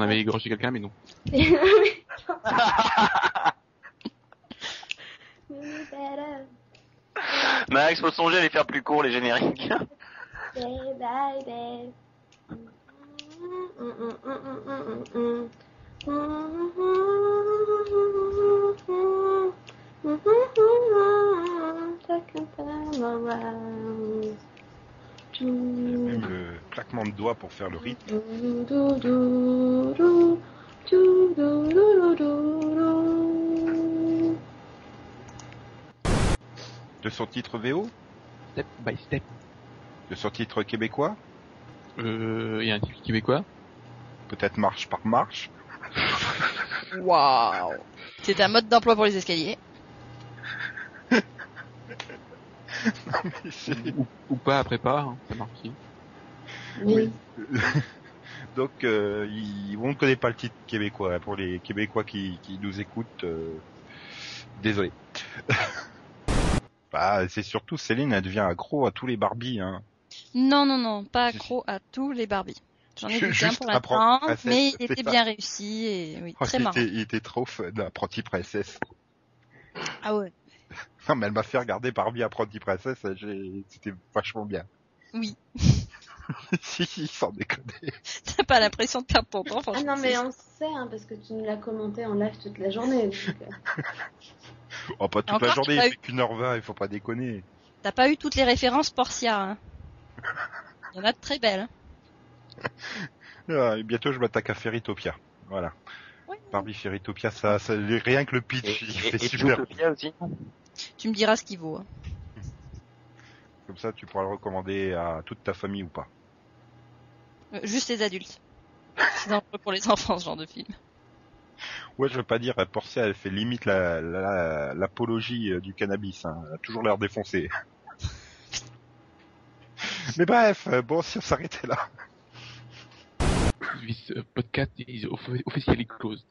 Avait égorgé quelqu'un, mais non. Max, faut songer à les faire plus courts, les génériques. Même le claquement de doigts pour faire le rythme. De son titre VO Step by step. De son titre québécois Euh, il y a un type québécois. Peut-être marche par marche Waouh. C'est un mode d'emploi pour les escaliers. ou, ou pas après pas, hein, ça marche aussi. Oui. Donc, euh, il- on ne connaît pas le titre québécois. Pour les Québécois qui, qui nous écoutent, euh, désolé. Bah, c'est surtout Céline, elle devient accro à tous les Barbies. Hein. Non, non, non, pas accro à tous les Barbies. J'en ai vu juste pour l'instant, mais il était ça. bien réussi et oui, Oh, très il, marrant. était, il était trop fun, apprenti princesse. Ah ouais. Non, mais elle m'a fait regarder Barbie apprenti princesse, j'ai- c'était vachement bien. Oui. si, si, sans déconner. T'as pas l'impression de perdre ton temps, Ah franchement. non, mais on sait, hein, parce que tu nous l'as commenté en live toute la journée. donc, euh, Oh, pas toute Encore, la journée, il fait qu'une heure vingt, il faut pas déconner. T'as pas eu toutes les références Portia, hein. Il y en a de très belles. hein. Ah, et bientôt, je m'attaque à Fairytopia. Voilà. Barbie Fairytopia, ça, ça, rien que le pitch, Et, il et, fait et super. Aussi. Tu me diras ce qu'il vaut. hein. Comme ça, tu pourras le recommander à toute ta famille ou pas. Euh, Juste les adultes. C'est dangereux pour les enfants, ce genre de film. Ouais, je veux pas dire, Portia, elle fait limite la, la- l'apologie euh, du cannabis. Hein. Elle a toujours l'air défoncée. Mais bref, euh, bon, si on s'arrêtait là. This uh, podcast is offi- officially closed.